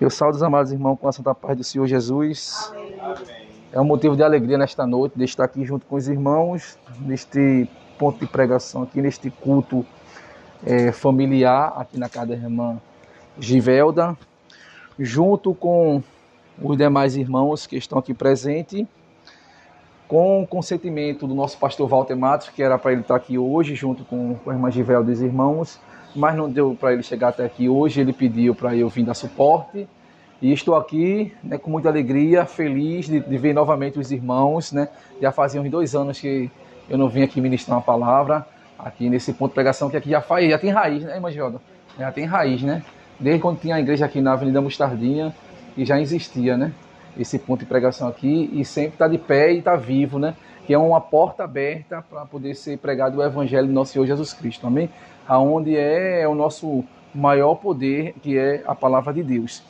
Eu saldo os amados irmãos com a santa paz do Senhor Jesus. É um motivo de alegria nesta noite de estar aqui junto com os irmãos, neste ponto de pregação, aqui neste culto é, familiar, aqui na casa da irmã Givelda, junto com os demais irmãos que estão aqui presentes, com o consentimento do nosso pastor Walter Matos, que era para ele estar aqui hoje, junto com, com a irmã Givelda e os irmãos, mas não deu para ele chegar até aqui hoje. Ele pediu para eu vir dar suporte. E estou aqui né, com muita alegria, feliz de, de, ver novamente os irmãos. Né? Já fazia uns dois anos que eu não vim aqui ministrar uma palavra, aqui nesse ponto de pregação, que aqui já faz, já tem raiz, né, irmã Gilda? Já tem raiz, né? Desde quando tinha a igreja aqui na Avenida Mostardinha, e já existia, né? Esse ponto de pregação aqui, e sempre está de pé e está vivo, né? Que é uma porta aberta para poder ser pregado o Evangelho do nosso Senhor Jesus Cristo, amém? aonde é o nosso maior poder, que é a palavra de Deus.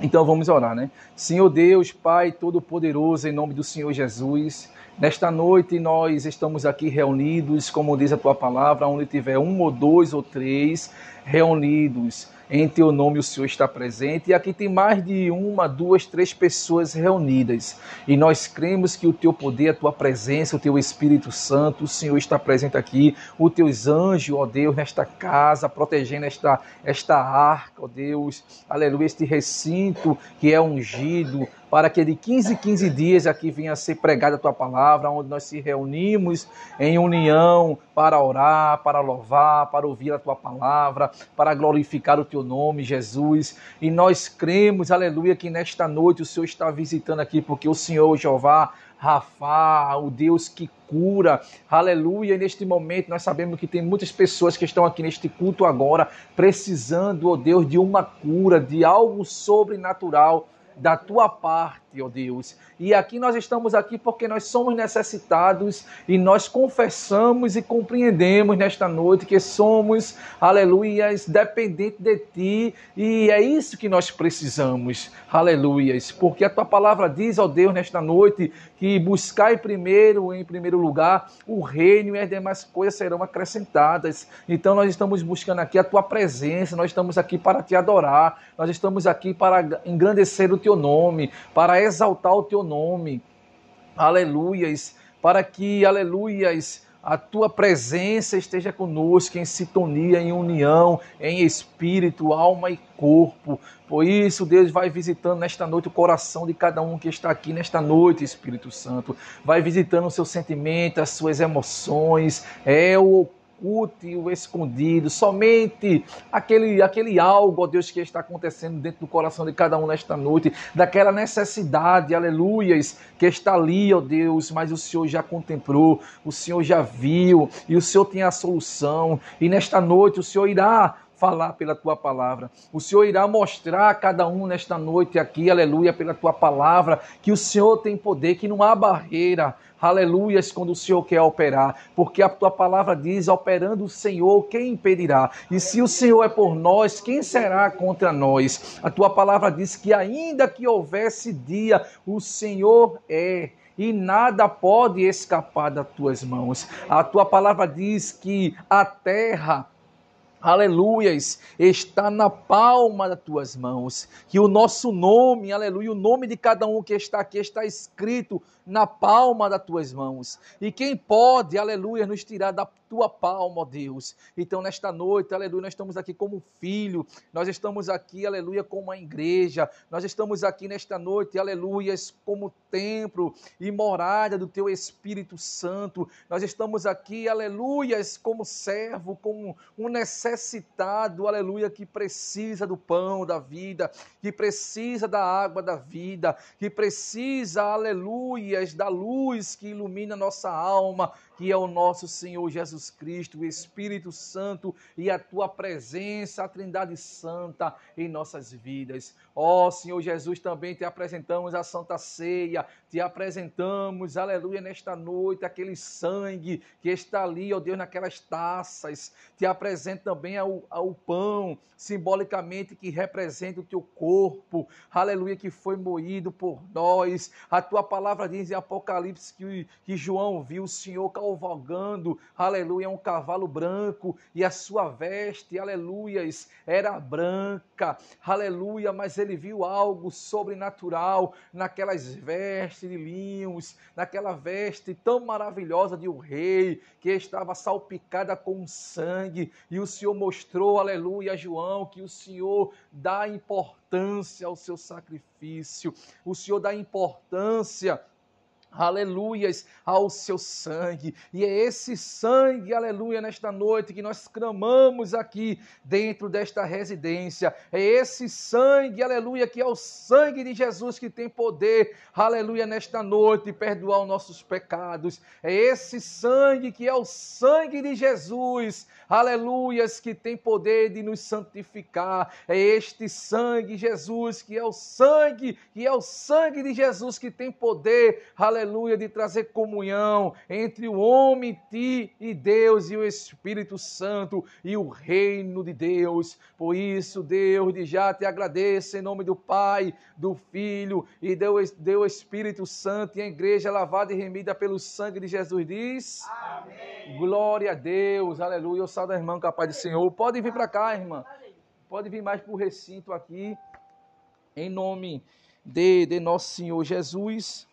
Então vamos orar, né? Senhor Deus, Pai Todo-Poderoso, em nome do Senhor Jesus, nesta noite nós estamos aqui reunidos, como diz a tua palavra, onde tiver um ou dois ou três reunidos em teu nome o Senhor está presente. E aqui tem mais de uma, duas, três pessoas reunidas. E nós cremos que o teu poder, a tua presença, o teu Espírito Santo, o Senhor está presente aqui. Os teus anjos, ó Deus, nesta casa, protegendo esta, esta arca, ó Deus. Aleluia, este recinto que é ungido para que de 15 em 15 dias aqui venha a ser pregada a tua palavra, onde nós se reunimos em união para orar, para louvar, para ouvir a tua palavra, para glorificar o teu nome, Jesus. E nós cremos, aleluia, que nesta noite o Senhor está visitando aqui, porque o Senhor, Jeová, Rafa, o Deus que cura, aleluia. E neste momento nós sabemos que tem muitas pessoas que estão aqui neste culto agora, precisando, ó oh Deus, de uma cura, de algo sobrenatural da tua parte, ó Deus. E aqui nós estamos aqui porque nós somos necessitados e nós confessamos e compreendemos nesta noite que somos, aleluias, dependentes de ti e é isso que nós precisamos, aleluias, porque a tua palavra diz, ó Deus, nesta noite que buscai primeiro, em primeiro lugar, o reino e as demais coisas serão acrescentadas. Então nós estamos buscando aqui a tua presença, nós estamos aqui para te adorar, nós estamos aqui para engrandecer o teu nome, para exaltar o teu nome. Aleluias, para que, aleluias, a tua presença esteja conosco em sintonia, em união, em espírito, alma e corpo. Por isso, Deus vai visitando nesta noite o coração de cada um que está aqui nesta noite, Espírito Santo. Vai visitando o seu sentimento, as suas emoções, é o oculto o escondido, somente aquele, aquele algo, ó Deus, que está acontecendo dentro do coração de cada um nesta noite, daquela necessidade, aleluias, que está ali, ó Deus, mas o Senhor já contemplou, o Senhor já viu, e o Senhor tem a solução, e nesta noite o Senhor irá falar pela tua palavra. O Senhor irá mostrar a cada um nesta noite aqui, aleluia, pela tua palavra, que o Senhor tem poder, que não há barreira, aleluias, quando o Senhor quer operar, porque a tua palavra diz: operando o Senhor, quem impedirá? E se o Senhor é por nós, quem será contra nós? A tua palavra diz que, ainda que houvesse dia, o Senhor é e nada pode escapar das tuas mãos. A tua palavra diz que a terra aleluias, está na palma das tuas mãos. Que o nosso nome, aleluia, o nome de cada um que está aqui está escrito na palma das tuas mãos. E quem pode, aleluia, nos tirar da tua palma, ó Deus. Então, nesta noite, aleluia, nós estamos aqui como filho, nós estamos aqui, aleluia, como a igreja, nós estamos aqui nesta noite, aleluia, como templo e morada do teu Espírito Santo. Nós estamos aqui, aleluia, como servo, como um necessitado, aleluia, que precisa do pão da vida, que precisa da água da vida, que precisa, aleluia, da luz que ilumina nossa alma, que é o nosso Senhor Jesus Cristo, o Espírito Santo e a tua presença, a Trindade Santa em nossas vidas. Ó Senhor Jesus, também te apresentamos a Santa Ceia, te apresentamos, aleluia, nesta noite, aquele sangue que está ali, ó Deus, naquelas taças. Te apresento também ao, ao pão, simbolicamente que representa o teu corpo, aleluia, que foi moído por nós. A tua palavra diz em Apocalipse que, que João viu o Senhor cavalgando, aleluia, um cavalo branco, e a sua veste, aleluias, era branca, aleluia, mas ele viu algo sobrenatural naquelas vestes de linhos, naquela veste tão maravilhosa de um rei, que estava salpicada com sangue, e o Senhor mostrou, aleluia, a João, que o Senhor dá importância ao seu sacrifício, o Senhor dá importância aleluias, ao seu sangue. E é esse sangue, aleluia, nesta noite que nós clamamos aqui dentro desta residência. É esse sangue, aleluia, que é o sangue de Jesus que tem poder, aleluia, nesta noite, perdoar os nossos pecados. É esse sangue que é o sangue de Jesus, aleluias, que tem poder de nos santificar. É este sangue, Jesus, que é o sangue, que é o sangue de Jesus que tem poder, aleluia aleluia, de trazer comunhão entre o homem, ti e Deus, e o Espírito Santo e o reino de Deus. Por isso, Deus, de já te agradeço em nome do Pai, do Filho e do Espírito Santo, e a igreja lavada e remida pelo sangue de Jesus diz. Amém. Glória a Deus, aleluia. Eu salve a irmã capaz do Senhor. Pode vir para cá, irmã. Pode vir mais para o recinto aqui. Em nome de, de nosso Senhor Jesus.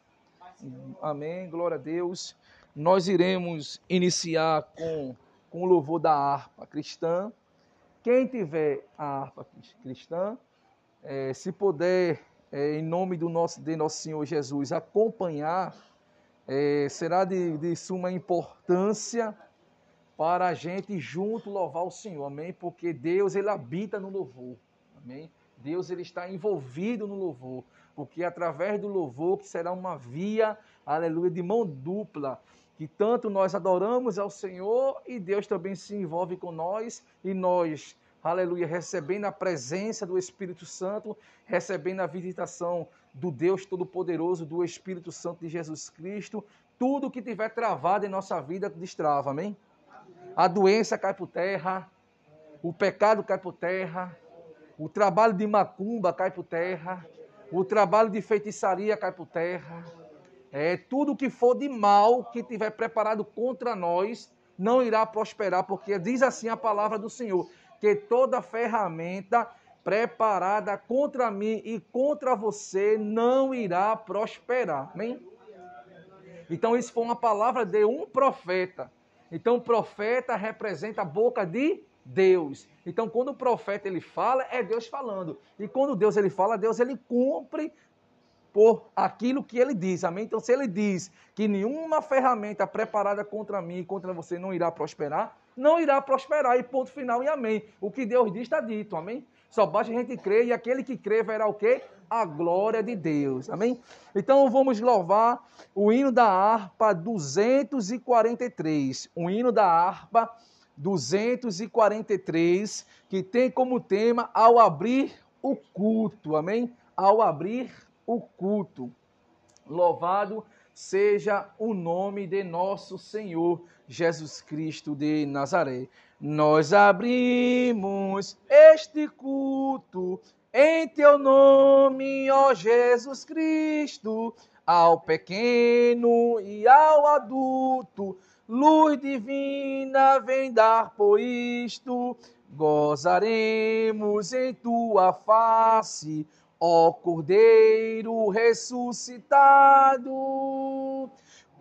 Amém, glória a Deus. Nós iremos iniciar com, com o louvor da harpa cristã. Quem tiver a harpa cristã, é, se puder, é, em nome do nosso, de nosso Senhor Jesus, acompanhar, é, será de, de suma importância para a gente junto louvar o Senhor, amém? Porque Deus, Ele habita no louvor, amém? Deus, Ele está envolvido no louvor porque através do louvor, que será uma via, aleluia, de mão dupla, que tanto nós adoramos ao Senhor e Deus também se envolve com nós e nós, aleluia, recebendo a presença do Espírito Santo, recebendo a visitação do Deus Todo-Poderoso, do Espírito Santo de Jesus Cristo, tudo que tiver travado em nossa vida destrava, amém? A doença cai por terra, o pecado cai por terra, o trabalho de macumba cai por terra, o trabalho de feitiçaria cai por terra. É, tudo que for de mal que tiver preparado contra nós não irá prosperar, porque diz assim a palavra do Senhor, que toda ferramenta preparada contra mim e contra você não irá prosperar. Amém? Então isso foi uma palavra de um profeta. Então profeta representa a boca de Deus. Então, quando o profeta ele fala, é Deus falando. E quando Deus ele fala, Deus ele cumpre por aquilo que ele diz. Amém? Então, se ele diz que nenhuma ferramenta preparada contra mim e contra você não irá prosperar, não irá prosperar. E ponto final e amém. O que Deus diz está dito. Amém? Só basta a gente crer e aquele que crê verá o quê? A glória de Deus. Amém? Então vamos louvar o hino da harpa 243. O hino da harpa 243, que tem como tema ao abrir o culto. Amém? Ao abrir o culto. Louvado seja o nome de nosso Senhor Jesus Cristo de Nazaré. Nós abrimos este culto em teu nome, ó Jesus Cristo, ao pequeno e ao adulto luz divina vem dar por isto, gozaremos em tua face, ó Cordeiro ressuscitado.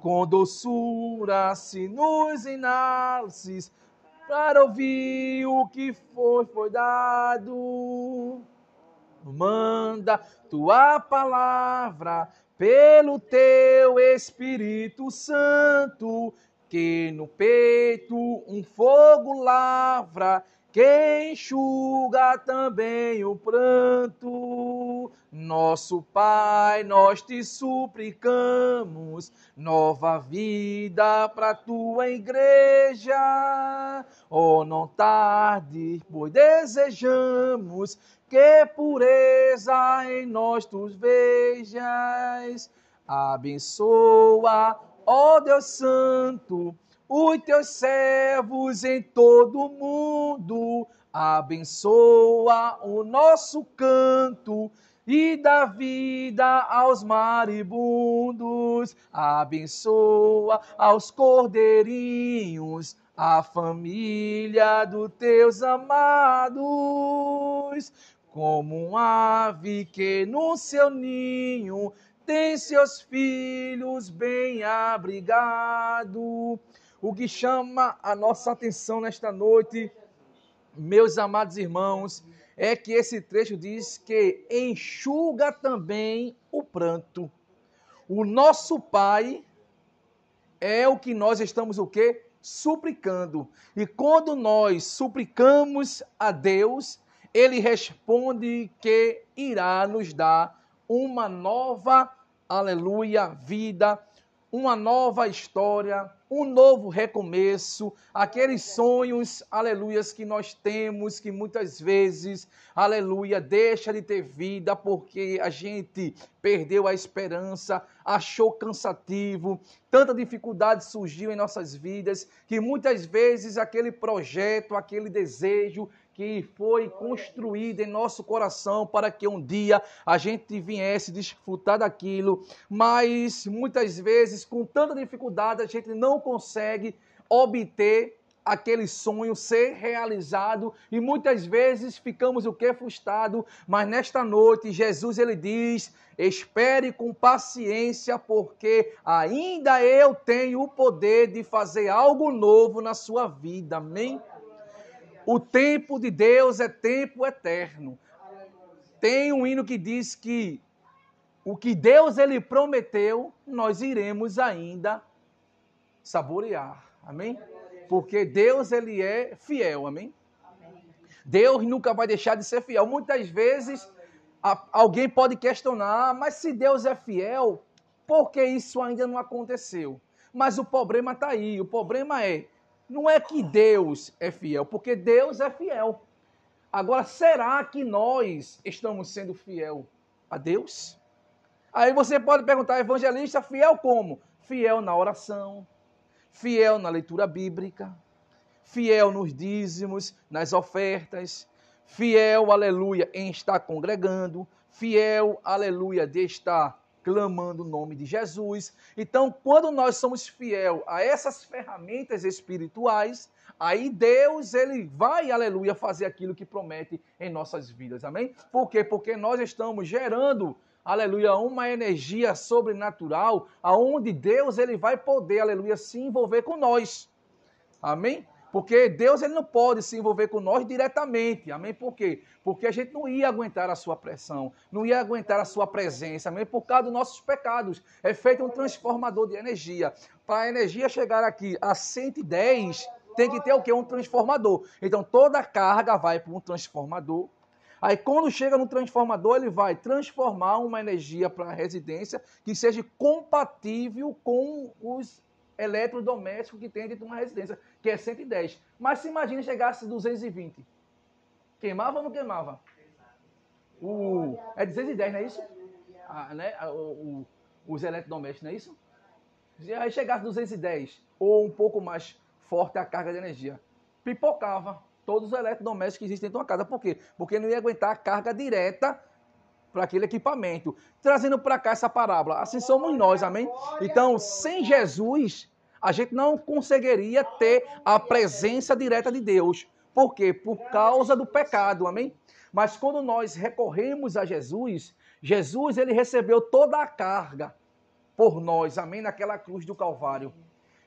Com doçura se nos enalces, para ouvir o que foi, foi dado. Manda tua palavra pelo teu Espírito Santo que no peito um fogo lavra, que enxuga também o pranto. Nosso Pai, nós te suplicamos nova vida para tua igreja. Oh, não tarde, pois desejamos que pureza em nós tu vejas. Abençoa Ó Deus Santo, os teus servos em todo o mundo, abençoa o nosso canto, e dá vida aos maribundos, abençoa aos cordeirinhos, a família dos teus amados, como um ave que no seu ninho tem seus filhos bem abrigados. O que chama a nossa atenção nesta noite, meus amados irmãos, é que esse trecho diz que enxuga também o pranto. O nosso Pai é o que nós estamos o quê? Suplicando. E quando nós suplicamos a Deus, ele responde que irá nos dar uma nova, aleluia, vida, uma nova história, um novo recomeço, aqueles sonhos, aleluias, que nós temos, que muitas vezes, aleluia, deixa de ter vida porque a gente perdeu a esperança, achou cansativo, tanta dificuldade surgiu em nossas vidas, que muitas vezes aquele projeto, aquele desejo, que foi construída em nosso coração para que um dia a gente viesse desfrutar daquilo, mas muitas vezes, com tanta dificuldade, a gente não consegue obter aquele sonho ser realizado e muitas vezes ficamos o que frustrado, mas nesta noite Jesus ele diz: "Espere com paciência, porque ainda eu tenho o poder de fazer algo novo na sua vida". Amém. O tempo de Deus é tempo eterno. Tem um hino que diz que o que Deus ele prometeu, nós iremos ainda saborear. Amém? Porque Deus ele é fiel, amém? Deus nunca vai deixar de ser fiel. Muitas vezes alguém pode questionar, mas se Deus é fiel, por que isso ainda não aconteceu? Mas o problema está aí. O problema é não é que Deus é fiel, porque Deus é fiel. Agora, será que nós estamos sendo fiel a Deus? Aí você pode perguntar, evangelista, fiel como? Fiel na oração, fiel na leitura bíblica, fiel nos dízimos, nas ofertas, fiel, aleluia, em estar congregando, fiel, aleluia, de estar clamando o nome de Jesus. Então, quando nós somos fiel a essas ferramentas espirituais, aí Deus ele vai, aleluia, fazer aquilo que promete em nossas vidas. Amém? Por quê? Porque nós estamos gerando aleluia, uma energia sobrenatural, aonde Deus ele vai poder, aleluia, se envolver com nós. Amém? Porque Deus ele não pode se envolver com nós diretamente. Amém? Por quê? Porque a gente não ia aguentar a sua pressão, não ia aguentar a sua presença, amém? Por causa dos nossos pecados. É feito um transformador de energia. Para a energia chegar aqui a 110, tem que ter o quê? Um transformador. Então toda a carga vai para um transformador. Aí quando chega no transformador, ele vai transformar uma energia para a residência que seja compatível com os eletrodoméstico que tem dentro de uma residência, que é 110. Mas se imagina chegasse 220. Queimava ou não queimava? O, é 210, não é isso? Ah, né? o, o, os eletrodomésticos, não é isso? Se aí chegasse 210, ou um pouco mais forte a carga de energia, pipocava todos os eletrodomésticos que existem dentro de uma casa. Por quê? Porque não ia aguentar a carga direta para aquele equipamento. Trazendo para cá essa parábola. Assim somos nós, amém? Então, sem Jesus, a gente não conseguiria ter a presença direta de Deus. Por quê? Por causa do pecado, amém? Mas quando nós recorremos a Jesus, Jesus ele recebeu toda a carga por nós, amém, naquela cruz do Calvário.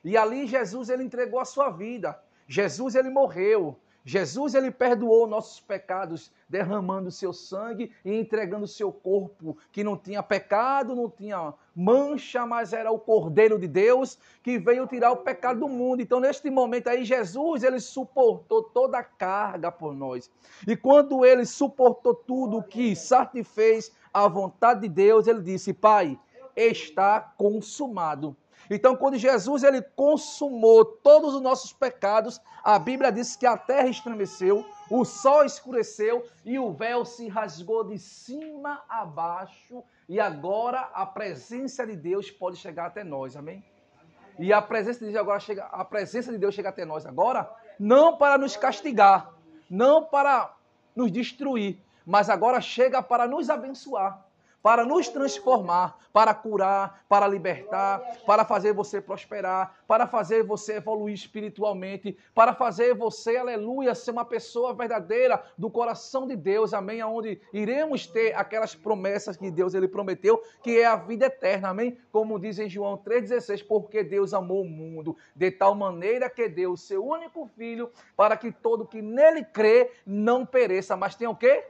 E ali Jesus ele entregou a sua vida. Jesus ele morreu. Jesus ele perdoou nossos pecados, derramando seu sangue e entregando seu corpo, que não tinha pecado, não tinha mancha, mas era o Cordeiro de Deus que veio tirar o pecado do mundo. Então, neste momento aí, Jesus ele suportou toda a carga por nós. E quando ele suportou tudo o que satisfez a vontade de Deus, ele disse: Pai, está consumado. Então, quando Jesus ele consumou todos os nossos pecados, a Bíblia diz que a terra estremeceu, o sol escureceu e o véu se rasgou de cima a baixo, e agora a presença de Deus pode chegar até nós. Amém? E a presença de Deus agora chega, a presença de Deus chega até nós agora, não para nos castigar, não para nos destruir, mas agora chega para nos abençoar para nos transformar, para curar, para libertar, para fazer você prosperar, para fazer você evoluir espiritualmente, para fazer você, aleluia, ser uma pessoa verdadeira do coração de Deus, amém, aonde iremos ter aquelas promessas que Deus ele prometeu, que é a vida eterna, amém? Como diz em João 3:16, porque Deus amou o mundo de tal maneira que deu o seu único filho para que todo que nele crê não pereça, mas tenha o quê?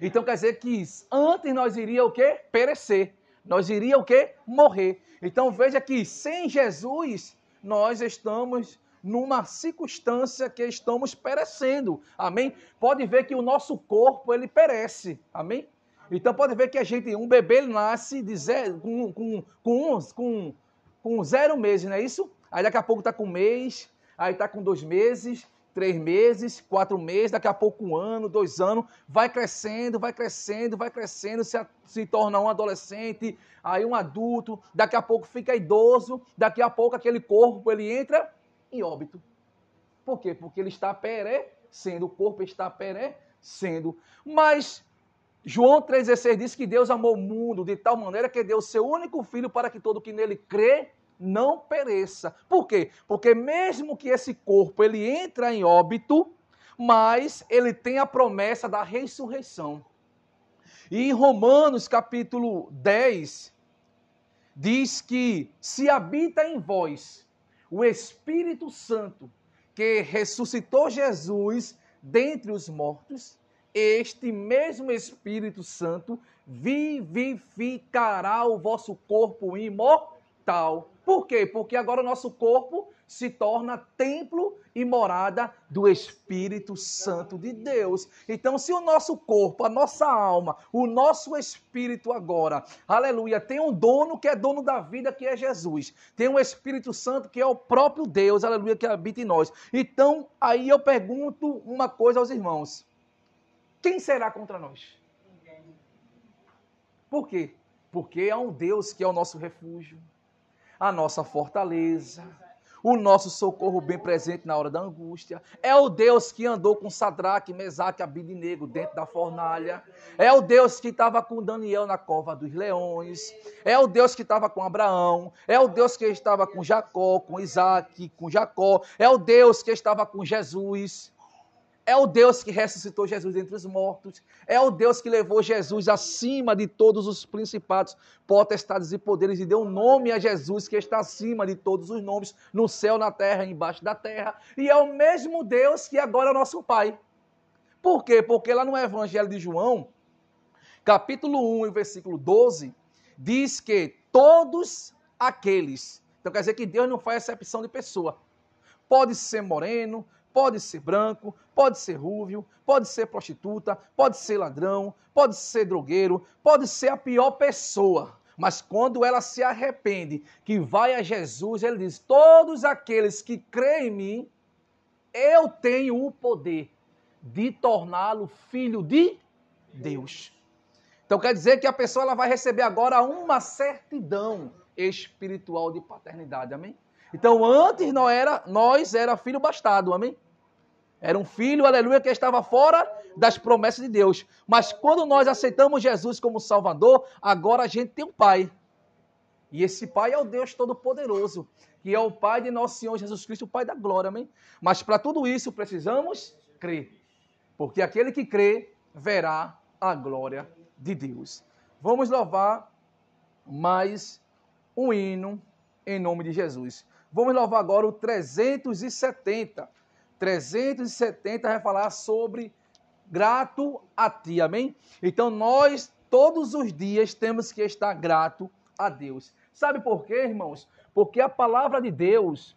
Então quer dizer que antes nós iria o quê? Perecer. Nós iria o quê? Morrer. Então veja que sem Jesus nós estamos numa circunstância que estamos perecendo. Amém? Pode ver que o nosso corpo ele perece. Amém? Então pode ver que a gente, um bebê ele nasce de zero, com, com, com, com, com zero meses, não é isso? Aí daqui a pouco está com um mês, aí está com dois meses, três meses, quatro meses, daqui a pouco um ano, dois anos, vai crescendo, vai crescendo, vai crescendo, se, se torna um adolescente, aí um adulto, daqui a pouco fica idoso, daqui a pouco aquele corpo ele entra em óbito. Por quê? Porque ele está perecendo, o corpo está perecendo. Mas João 3,16 diz que Deus amou o mundo de tal maneira que deu o seu único filho para que todo que nele crê não pereça. Por quê? Porque mesmo que esse corpo ele entra em óbito, mas ele tem a promessa da ressurreição. E em Romanos capítulo 10 diz que se habita em vós o Espírito Santo que ressuscitou Jesus dentre os mortos, este mesmo Espírito Santo vivificará o vosso corpo imortal por quê? Porque agora o nosso corpo se torna templo e morada do Espírito Santo de Deus. Então, se o nosso corpo, a nossa alma, o nosso espírito agora, aleluia, tem um dono que é dono da vida, que é Jesus. Tem um Espírito Santo que é o próprio Deus, aleluia, que habita em nós. Então, aí eu pergunto uma coisa aos irmãos: quem será contra nós? Por quê? Porque há um Deus que é o nosso refúgio a nossa fortaleza, o nosso socorro bem presente na hora da angústia. É o Deus que andou com Sadraque, Mesaque e Abidinego dentro da fornalha. É o Deus que estava com Daniel na cova dos leões. É o Deus que estava com Abraão. É o Deus que estava com Jacó, com Isaac, com Jacó. É o Deus que estava com Jesus. É o Deus que ressuscitou Jesus dentre os mortos. É o Deus que levou Jesus acima de todos os principados, potestades e poderes e deu nome a Jesus que está acima de todos os nomes, no céu, na terra, embaixo da terra. E é o mesmo Deus que agora é nosso Pai. Por quê? Porque lá no Evangelho de João, capítulo 1 e versículo 12, diz que todos aqueles. Então quer dizer que Deus não faz exceção de pessoa. Pode ser moreno, Pode ser branco, pode ser rúvio, pode ser prostituta, pode ser ladrão, pode ser drogueiro, pode ser a pior pessoa. Mas quando ela se arrepende, que vai a Jesus, ele diz: Todos aqueles que creem em mim, eu tenho o poder de torná-lo filho de Deus. Então quer dizer que a pessoa ela vai receber agora uma certidão espiritual de paternidade, amém? Então antes nós era, nós era filho bastado, amém? Era um filho, aleluia, que estava fora das promessas de Deus. Mas quando nós aceitamos Jesus como Salvador, agora a gente tem um Pai. E esse Pai é o Deus Todo-Poderoso, que é o Pai de nosso Senhor Jesus Cristo, o Pai da glória, amém? Mas para tudo isso precisamos crer. Porque aquele que crê verá a glória de Deus. Vamos louvar mais um hino em nome de Jesus. Vamos louvar agora o 370. 370 vai falar sobre grato a ti, amém? Então nós todos os dias temos que estar grato a Deus. Sabe por quê, irmãos? Porque a palavra de Deus,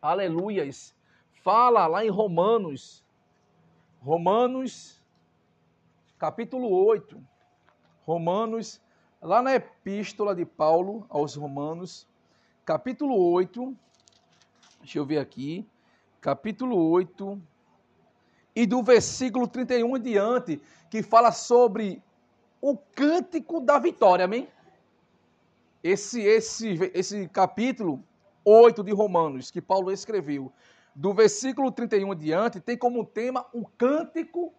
aleluias, fala lá em Romanos, Romanos, capítulo 8, Romanos, lá na epístola de Paulo aos Romanos, capítulo 8, deixa eu ver aqui, capítulo 8, e do versículo 31 em diante, que fala sobre o cântico da vitória, amém? Esse, esse, esse capítulo 8 de Romanos, que Paulo escreveu, do versículo 31 em diante, tem como tema o cântico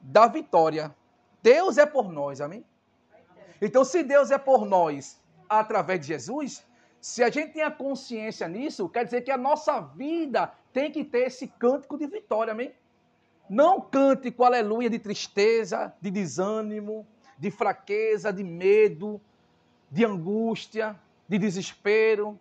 da vitória. Deus é por nós, amém? Então, se Deus é por nós através de Jesus, se a gente tem a consciência nisso, quer dizer que a nossa vida tem que ter esse cântico de vitória, amém? Não cântico, aleluia, de tristeza, de desânimo, de fraqueza, de medo, de angústia, de desespero,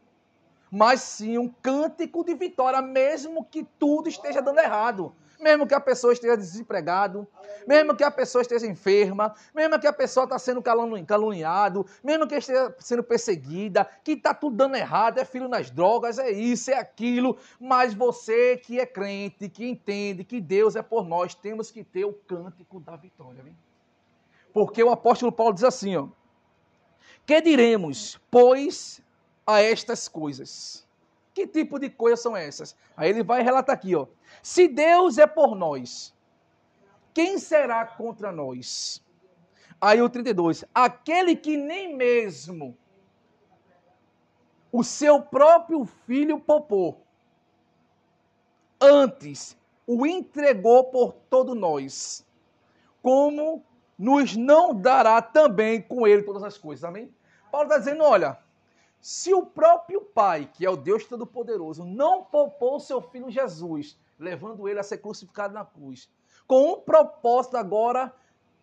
mas sim um cântico de vitória, mesmo que tudo esteja dando errado mesmo que a pessoa esteja desempregado, mesmo que a pessoa esteja enferma, mesmo que a pessoa está sendo caluniado, mesmo que esteja sendo perseguida, que está tudo dando errado, é filho nas drogas, é isso, é aquilo, mas você que é crente, que entende que Deus é por nós, temos que ter o cântico da vitória. Hein? Porque o apóstolo Paulo diz assim, ó, que diremos, pois, a estas coisas? Que tipo de coisas são essas? Aí ele vai relatar aqui, ó. Se Deus é por nós, quem será contra nós? Aí o 32. Aquele que nem mesmo o seu próprio filho popou, antes o entregou por todo nós, como nos não dará também com ele todas as coisas. Amém? Paulo está dizendo: olha, se o próprio Pai, que é o Deus Todo-Poderoso, não poupou seu filho Jesus, levando ele a ser crucificado na cruz, com o propósito agora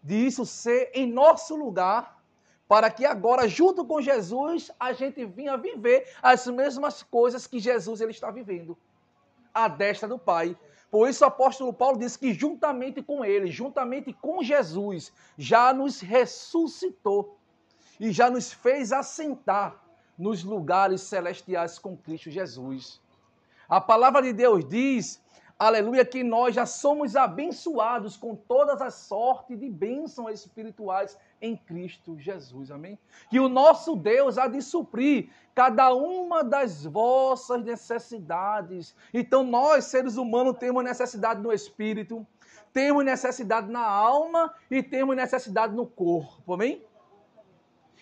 disso ser em nosso lugar, para que agora, junto com Jesus, a gente vinha viver as mesmas coisas que Jesus ele está vivendo, a destra do Pai. Por isso o apóstolo Paulo diz que juntamente com ele, juntamente com Jesus, já nos ressuscitou e já nos fez assentar nos lugares celestiais com Cristo Jesus. A palavra de Deus diz, aleluia, que nós já somos abençoados com todas as sortes de bênçãos espirituais em Cristo Jesus. Amém? Que o nosso Deus há de suprir cada uma das vossas necessidades. Então, nós, seres humanos, temos necessidade no espírito, temos necessidade na alma e temos necessidade no corpo. Amém?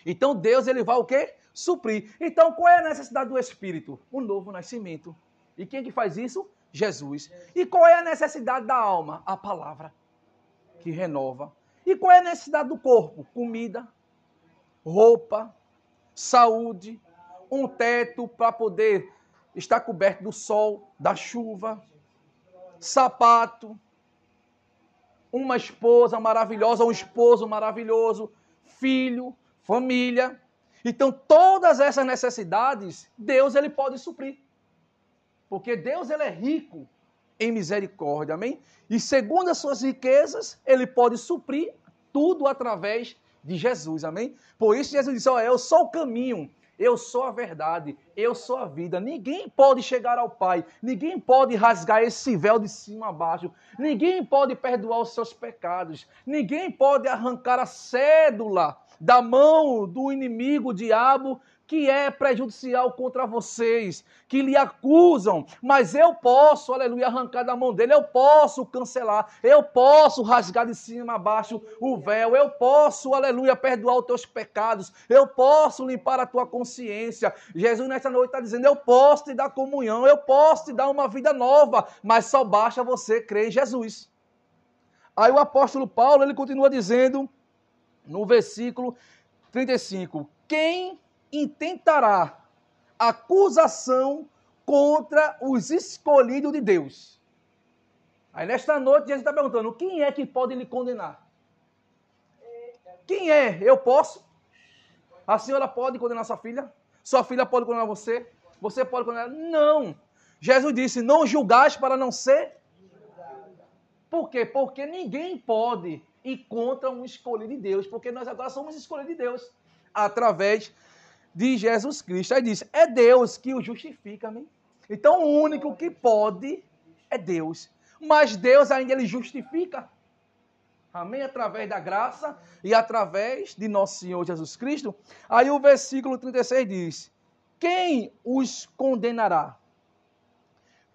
Então, Deus, ele vai o quê? Suprir. Então, qual é a necessidade do Espírito? O novo nascimento. E quem é que faz isso? Jesus. E qual é a necessidade da alma? A palavra, que renova. E qual é a necessidade do corpo? Comida, roupa, saúde, um teto para poder estar coberto do sol, da chuva, sapato, uma esposa maravilhosa, um esposo maravilhoso, filho, família. Então, todas essas necessidades, Deus ele pode suprir. Porque Deus ele é rico em misericórdia, amém? E segundo as suas riquezas, ele pode suprir tudo através de Jesus, amém? Por isso Jesus disse: "Ó, eu sou o caminho, eu sou a verdade, eu sou a vida. Ninguém pode chegar ao Pai, ninguém pode rasgar esse véu de cima a baixo, ninguém pode perdoar os seus pecados, ninguém pode arrancar a cédula da mão do inimigo, o diabo, que é prejudicial contra vocês, que lhe acusam, mas eu posso, aleluia, arrancar da mão dele, eu posso cancelar, eu posso rasgar de cima a baixo o véu, eu posso, aleluia, perdoar os teus pecados, eu posso limpar a tua consciência. Jesus nesta noite está dizendo: eu posso te dar comunhão, eu posso te dar uma vida nova, mas só basta você crer em Jesus. Aí o apóstolo Paulo, ele continua dizendo no versículo 35. Quem intentará acusação contra os escolhidos de Deus? Aí nesta noite Jesus está perguntando: quem é que pode lhe condenar? Quem é? Eu posso? A senhora pode condenar sua filha? Sua filha pode condenar você? Você pode condenar? Não. Jesus disse: não julgais para não ser. Por quê? Porque ninguém pode e contra um escolhido de Deus, porque nós agora somos escolhidos de Deus através de Jesus Cristo. Aí diz: é Deus que o justifica, amém? Então o único que pode é Deus. Mas Deus ainda ele justifica. Amém? Através da graça e através de nosso Senhor Jesus Cristo. Aí o versículo 36 diz: Quem os condenará?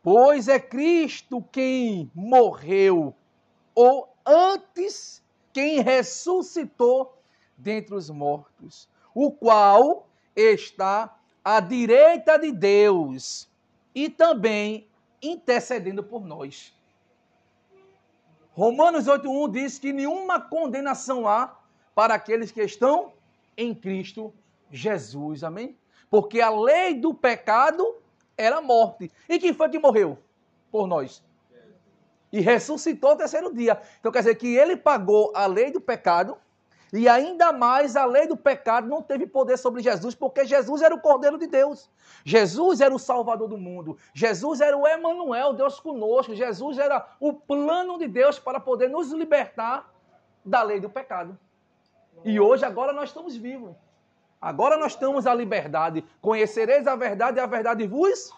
Pois é Cristo quem morreu, ou quem ressuscitou dentre os mortos, o qual está à direita de Deus e também intercedendo por nós. Romanos 8,1 diz que nenhuma condenação há para aqueles que estão em Cristo Jesus. Amém? Porque a lei do pecado era morte. E quem foi que morreu por nós? E ressuscitou no terceiro dia. Então quer dizer que ele pagou a lei do pecado e ainda mais a lei do pecado não teve poder sobre Jesus, porque Jesus era o Cordeiro de Deus. Jesus era o Salvador do mundo. Jesus era o Emanuel, Deus conosco. Jesus era o plano de Deus para poder nos libertar da lei do pecado. E hoje, agora, nós estamos vivos. Agora nós temos a liberdade. Conhecereis a verdade e a verdade vos.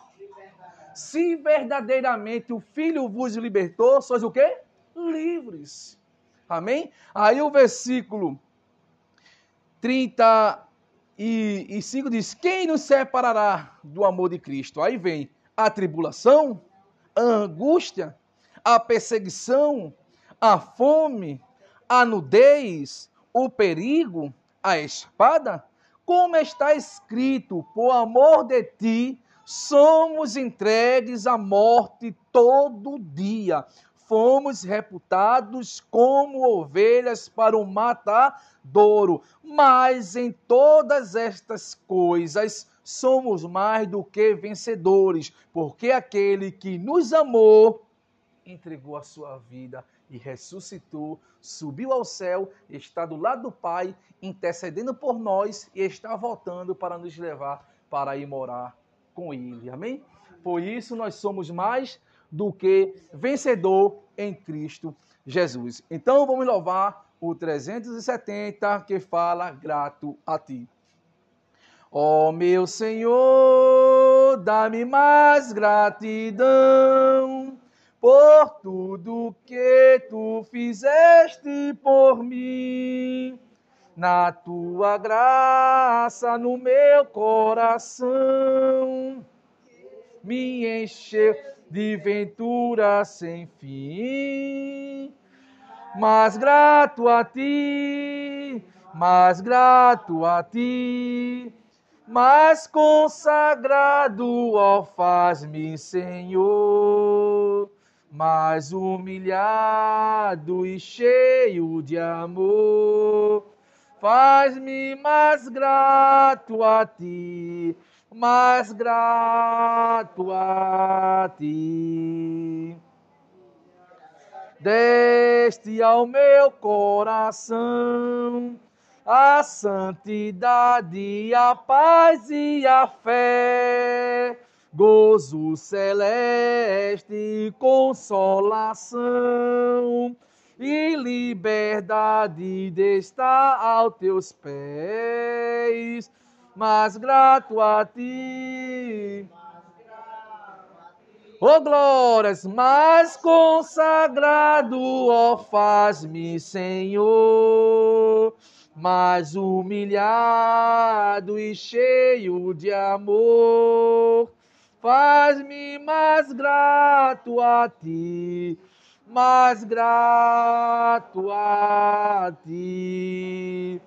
Se verdadeiramente o Filho vos libertou, sois o quê? Livres. Amém? Aí o versículo 35 diz: Quem nos separará do amor de Cristo? Aí vem a tribulação, a angústia, a perseguição, a fome, a nudez, o perigo, a espada? Como está escrito, por amor de ti, somos entregues à morte todo dia fomos reputados como ovelhas para o matadouro. Mas em todas estas coisas somos mais do que vencedores, porque aquele que nos amou entregou a sua vida e ressuscitou, subiu ao céu, está do lado do Pai, intercedendo por nós e está voltando para nos levar para ir morar com Ele. Amém? Por isso nós somos mais do que vencedor em Cristo Jesus. Então vamos louvar o 370 que fala grato a ti. Ó oh, meu Senhor, dá-me mais gratidão por tudo que tu fizeste por mim. Na tua graça no meu coração me encheu de ventura sem fim. Mas grato a ti, mas grato a ti, mas consagrado, ó faz-me, Senhor, mais humilhado e cheio de amor. Faz-me mais grato a ti, mais grato a ti. Deste ao meu coração a santidade, a paz e a fé, gozo celeste, consolação e liberdade de estar aos teus pés mas grato a ti. Oh glórias, mais consagrado, ó oh, faz-me, Senhor, mais humilhado e cheio de amor. Faz-me mais grato a ti, mais grato a ti.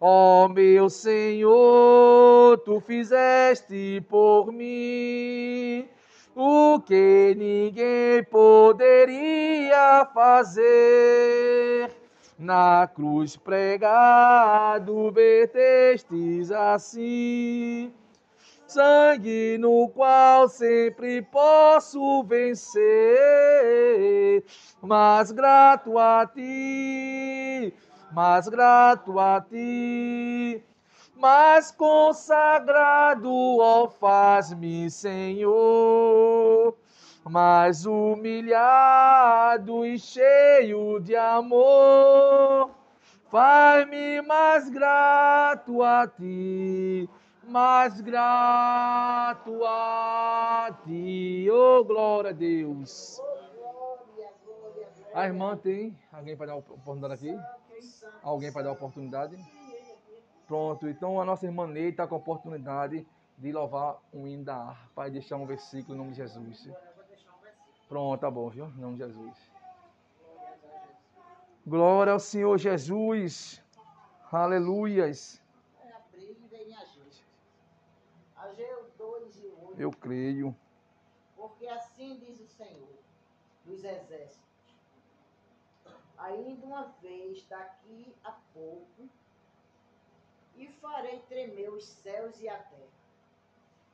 Ó oh, meu Senhor, tu fizeste por mim o que ninguém poderia fazer. Na cruz pregado, vertestes assim, sangue no qual sempre posso vencer, mas grato a ti mas grato a ti, mas consagrado, ó, faz-me, Senhor, mais humilhado e cheio de amor, faz-me mais grato a ti, mais grato a ti, oh glória a Deus. A irmã tem alguém para dar oportunidade aqui? Alguém para dar oportunidade? Pronto, então a nossa irmã Ney está com a oportunidade de louvar um hino da harpa e deixar um versículo em nome de Jesus. Pronto, tá bom, viu? Em nome de Jesus. Glória ao Senhor Jesus. Aleluias. Eu creio. Porque assim diz o Senhor dos exércitos ainda uma vez daqui a pouco, e farei tremer os céus e a terra,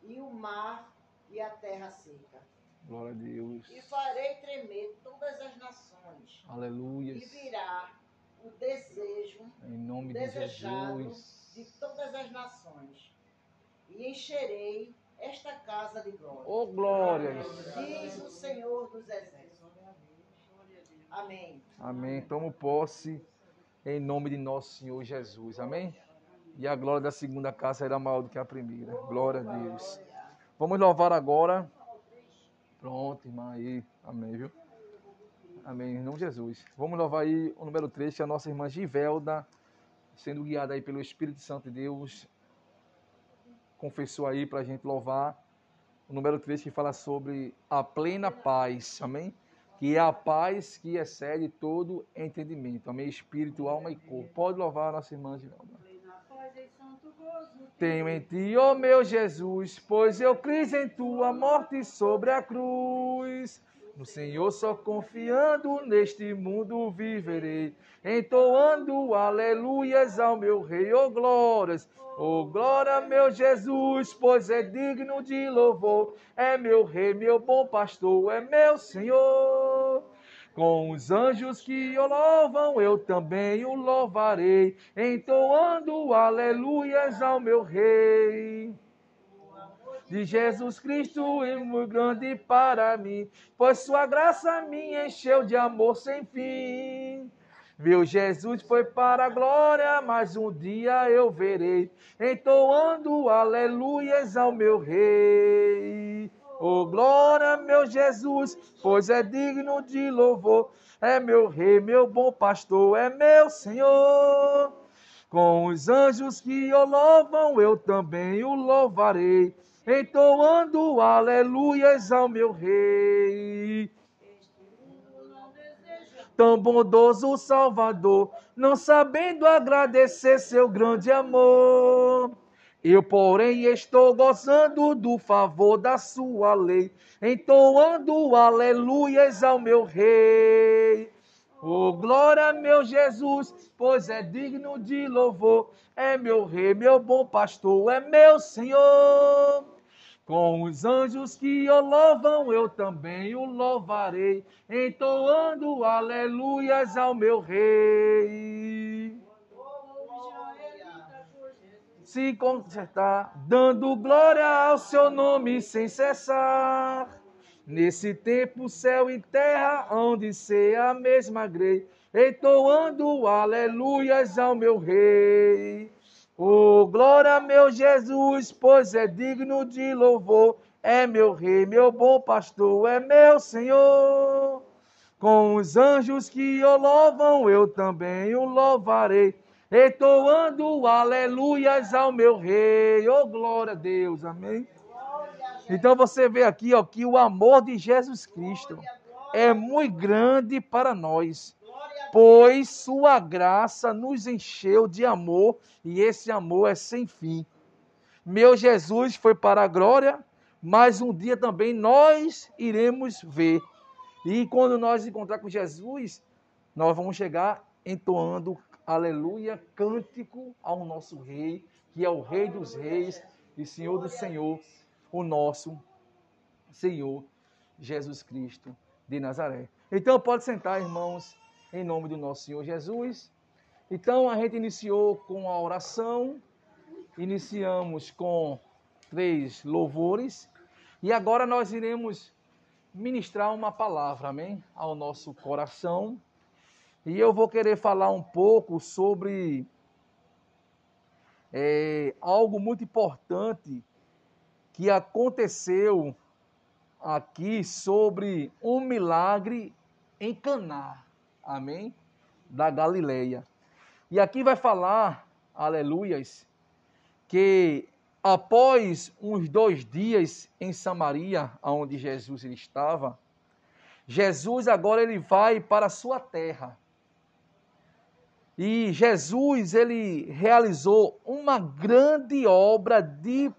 e o mar e a terra seca. Glória a Deus. E farei tremer todas as nações. Aleluia. E virá o desejo em nome de Jesus de todas as nações. E encherei esta casa de glória. Oh, glória. Diz o Senhor dos Exércitos. Amém. Amém. Tomo posse em nome de nosso Senhor Jesus. Amém. E a glória da segunda casa será maior do que a primeira. Glória a Deus. Vamos louvar agora. Pronto, irmã aí. Amém, viu? Amém. Em nome de Jesus. Vamos louvar aí o número 3, que é a nossa irmã Givelda, sendo guiada aí pelo Espírito Santo de Deus. Confessou aí para a gente louvar. O número 3 que fala sobre a plena paz. Amém? que é a paz que excede todo entendimento. Amém? Espírito, alma e corpo. Pode louvar a nossa irmã Givelda. Tenho em ti, ó oh meu Jesus, pois eu criei em tua morte sobre a cruz. No Senhor só confiando neste mundo viverei, entoando aleluias ao meu Rei, oh glórias, oh glória meu Jesus, pois é digno de louvor, é meu Rei, meu bom pastor, é meu Senhor. Com os anjos que o louvam, eu também o louvarei, entoando aleluias ao meu Rei de Jesus Cristo é muito grande para mim, pois sua graça me encheu de amor sem fim. Meu Jesus foi para a glória, mas um dia eu verei, entoando aleluias ao meu rei. Oh, glória, meu Jesus, pois é digno de louvor, é meu rei, meu bom pastor, é meu Senhor. Com os anjos que o louvam, eu também o louvarei entoando aleluias ao meu rei. Tão bondoso Salvador, não sabendo agradecer seu grande amor. Eu, porém, estou gozando do favor da sua lei, entoando aleluias ao meu rei. Oh, glória, meu Jesus, pois é digno de louvor, é meu rei, meu bom pastor, é meu Senhor. Com os anjos que o louvam, eu também o louvarei, entoando aleluias ao meu rei. Se consertar, dando glória ao seu nome sem cessar. Nesse tempo, céu e terra onde ser a mesma grei, entoando aleluias ao meu rei. Oh, glória, meu Jesus, pois é digno de louvor. É meu rei, meu bom pastor, é meu Senhor. Com os anjos que o louvam, eu também o louvarei, entoando aleluias ao meu rei. Oh, glória a Deus, amém. Então você vê aqui ó, que o amor de Jesus Cristo é muito grande para nós pois sua graça nos encheu de amor e esse amor é sem fim. Meu Jesus foi para a glória, mas um dia também nós iremos ver. E quando nós encontrar com Jesus, nós vamos chegar entoando aleluia, cântico ao nosso rei, que é o rei dos reis e senhor do senhor, o nosso Senhor Jesus Cristo de Nazaré. Então pode sentar, irmãos em nome do nosso Senhor Jesus. Então a gente iniciou com a oração, iniciamos com três louvores e agora nós iremos ministrar uma palavra, amém, ao nosso coração. E eu vou querer falar um pouco sobre é, algo muito importante que aconteceu aqui sobre um milagre em Caná amém? Da Galileia. E aqui vai falar, aleluias, que após uns dois dias em Samaria, onde Jesus estava, Jesus agora ele vai para a sua terra. E Jesus ele realizou uma grande obra de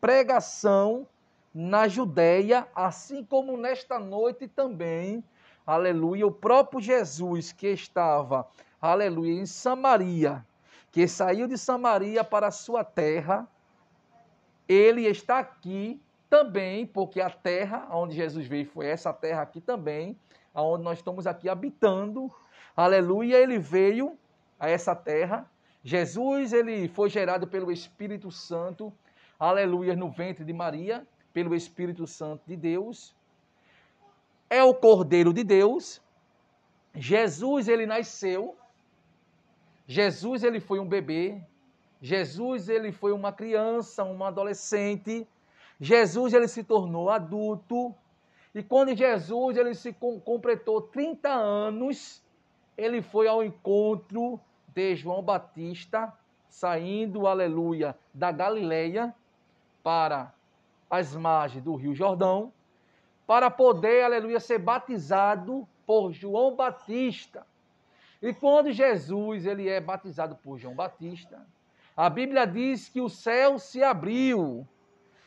pregação na Judéia, assim como nesta noite também aleluia, o próprio Jesus que estava, aleluia, em Samaria, que saiu de Samaria para a sua terra, ele está aqui também, porque a terra onde Jesus veio foi essa terra aqui também, aonde nós estamos aqui habitando. Aleluia, ele veio a essa terra. Jesus, ele foi gerado pelo Espírito Santo. Aleluia, no ventre de Maria, pelo Espírito Santo de Deus. É o Cordeiro de Deus. Jesus, ele nasceu. Jesus, ele foi um bebê. Jesus, ele foi uma criança, uma adolescente. Jesus, ele se tornou adulto. E quando Jesus ele se completou 30 anos, ele foi ao encontro de João Batista, saindo, aleluia, da Galileia para as margens do Rio Jordão, para poder, aleluia, ser batizado por João Batista. E quando Jesus ele é batizado por João Batista, a Bíblia diz que o céu se abriu.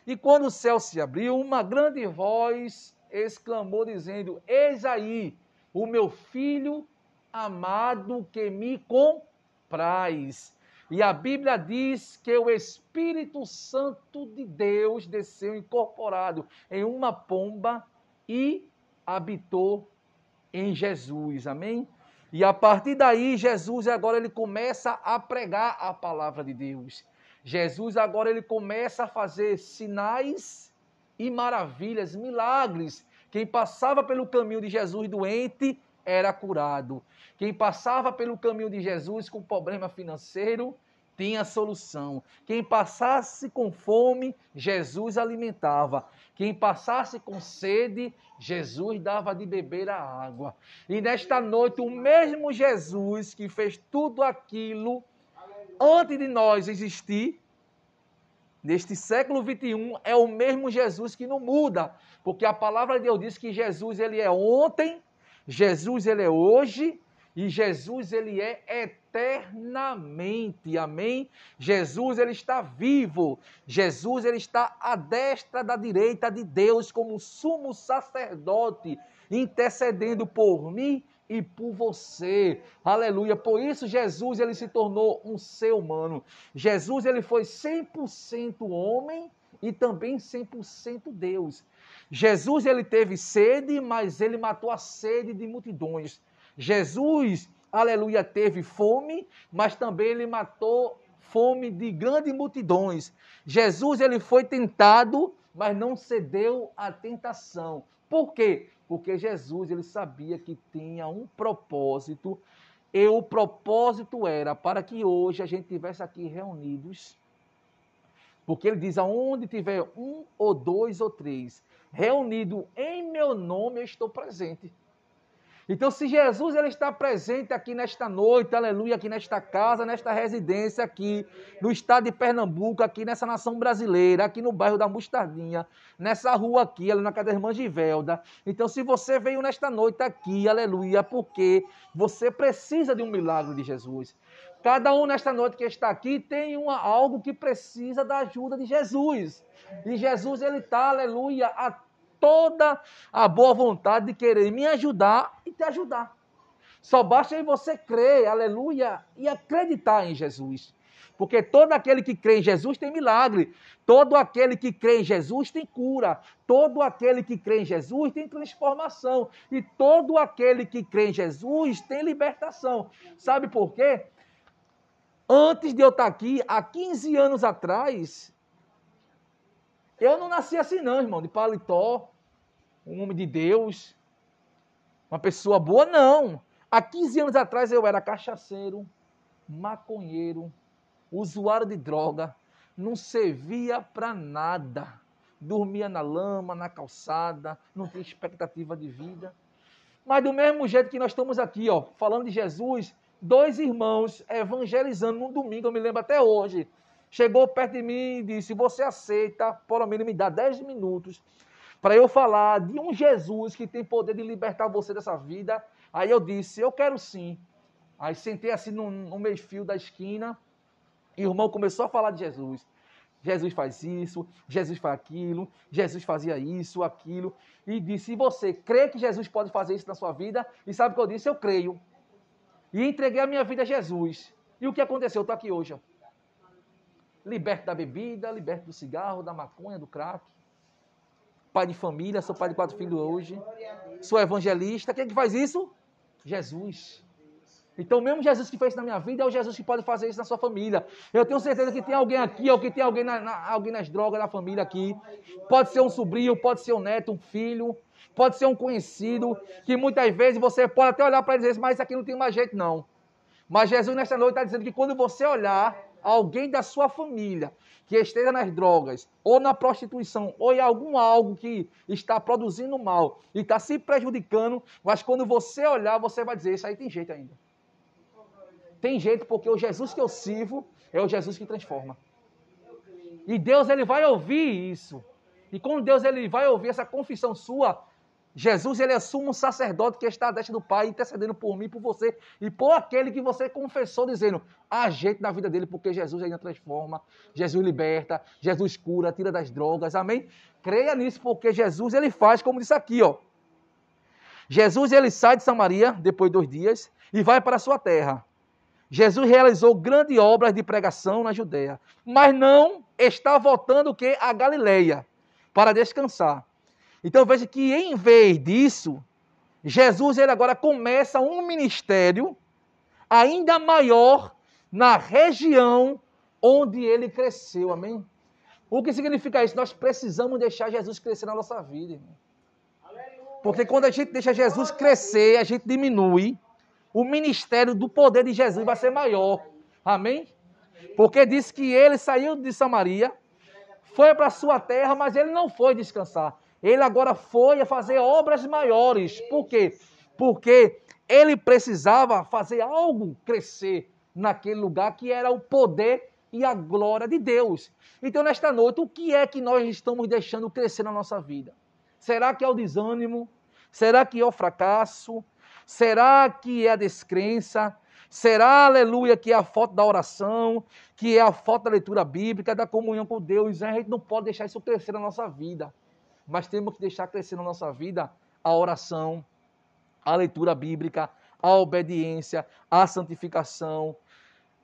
E quando o céu se abriu, uma grande voz exclamou, dizendo: Eis aí o meu filho amado que me comprais. E a Bíblia diz que o Espírito Santo de Deus desceu incorporado em uma pomba e habitou em Jesus. Amém? E a partir daí, Jesus agora ele começa a pregar a palavra de Deus. Jesus agora ele começa a fazer sinais e maravilhas, milagres. Quem passava pelo caminho de Jesus doente era curado. Quem passava pelo caminho de Jesus com problema financeiro tinha solução. Quem passasse com fome, Jesus alimentava. Quem passasse com sede, Jesus dava de beber a água. E nesta noite, o mesmo Jesus que fez tudo aquilo antes de nós existir, neste século 21, é o mesmo Jesus que não muda, porque a palavra de Deus diz que Jesus ele é ontem, Jesus ele é hoje e Jesus ele é eternamente. Amém? Jesus ele está vivo. Jesus ele está à destra da direita de Deus como sumo sacerdote, intercedendo por mim e por você. Aleluia. Por isso Jesus ele se tornou um ser humano. Jesus ele foi 100% homem e também 100% Deus. Jesus ele teve sede, mas ele matou a sede de multidões. Jesus, aleluia, teve fome, mas também ele matou fome de grandes multidões. Jesus ele foi tentado, mas não cedeu à tentação. Por quê? Porque Jesus ele sabia que tinha um propósito, e o propósito era para que hoje a gente tivesse aqui reunidos. Porque ele diz: aonde tiver um ou dois ou três reunido em meu nome, eu estou presente. Então, se Jesus ele está presente aqui nesta noite, aleluia, aqui nesta casa, nesta residência aqui, no estado de Pernambuco, aqui nessa nação brasileira, aqui no bairro da Mostardinha, nessa rua aqui, ali na casa da irmã Givelda. Então, se você veio nesta noite aqui, aleluia, porque você precisa de um milagre de Jesus. Cada um nesta noite que está aqui tem uma, algo que precisa da ajuda de Jesus. E Jesus, ele está, aleluia, a toda a boa vontade de querer me ajudar e te ajudar. Só basta você crer, aleluia, e acreditar em Jesus. Porque todo aquele que crê em Jesus tem milagre. Todo aquele que crê em Jesus tem cura. Todo aquele que crê em Jesus tem transformação. E todo aquele que crê em Jesus tem libertação. Sabe por quê? Antes de eu estar aqui, há 15 anos atrás, eu não nasci assim, não, irmão, de paletó, um homem de Deus, uma pessoa boa, não. Há 15 anos atrás eu era cachaceiro, maconheiro, usuário de droga, não servia para nada. Dormia na lama, na calçada, não tinha expectativa de vida. Mas do mesmo jeito que nós estamos aqui, ó, falando de Jesus, dois irmãos evangelizando num domingo, eu me lembro até hoje chegou perto de mim e disse: Você aceita, pelo menos me dá 10 minutos para eu falar de um Jesus que tem poder de libertar você dessa vida. Aí eu disse: Eu quero sim. Aí sentei assim no, no meio-fio da esquina e o irmão começou a falar de Jesus. Jesus faz isso, Jesus faz aquilo, Jesus fazia isso, aquilo. E disse: e você crê que Jesus pode fazer isso na sua vida? E sabe o que eu disse? Eu creio. E entreguei a minha vida a Jesus. E o que aconteceu? Eu estou aqui hoje. Ó. Liberto da bebida, liberto do cigarro, da maconha, do crack. Pai de família, sou pai de quatro filhos hoje. Sou evangelista. Quem é que faz isso? Jesus. Então, mesmo Jesus que fez isso na minha vida, é o Jesus que pode fazer isso na sua família. Eu tenho certeza que tem alguém aqui, ou que tem alguém, na, na, alguém nas drogas na família aqui. Pode ser um sobrinho, pode ser um neto, um filho, pode ser um conhecido, que muitas vezes você pode até olhar para ele e dizer, mas isso aqui não tem mais jeito, não. Mas Jesus, nesta noite, está dizendo que quando você olhar alguém da sua família que esteja nas drogas, ou na prostituição, ou em algum algo que está produzindo mal e está se prejudicando, mas quando você olhar, você vai dizer, isso aí tem jeito ainda. Tem jeito porque o Jesus que eu sirvo é o Jesus que transforma. E Deus ele vai ouvir isso. E quando Deus ele vai ouvir essa confissão sua, Jesus ele assume um sacerdote que está à destra do Pai, intercedendo por mim, por você e por aquele que você confessou, dizendo: há jeito na vida dele, porque Jesus ainda transforma, Jesus liberta, Jesus cura, tira das drogas, amém? Creia nisso, porque Jesus ele faz, como disse aqui, ó. Jesus ele sai de Samaria, depois de dois dias, e vai para a sua terra. Jesus realizou grandes obras de pregação na Judéia, mas não está voltando que a Galileia para descansar. Então veja que em vez disso, Jesus ele agora começa um ministério ainda maior na região onde ele cresceu. Amém? O que significa isso? Nós precisamos deixar Jesus crescer na nossa vida, irmão. Porque quando a gente deixa Jesus crescer, a gente diminui o ministério do poder de Jesus vai ser maior. Amém? Porque diz que ele saiu de Samaria, foi para a sua terra, mas ele não foi descansar. Ele agora foi a fazer obras maiores. Por quê? Porque ele precisava fazer algo crescer naquele lugar que era o poder e a glória de Deus. Então, nesta noite, o que é que nós estamos deixando crescer na nossa vida? Será que é o desânimo? Será que é o fracasso? Será que é a descrença? Será, aleluia, que é a falta da oração, que é a falta da leitura bíblica, da comunhão com Deus? A gente não pode deixar isso crescer na nossa vida. Mas temos que deixar crescer na nossa vida a oração, a leitura bíblica, a obediência, a santificação,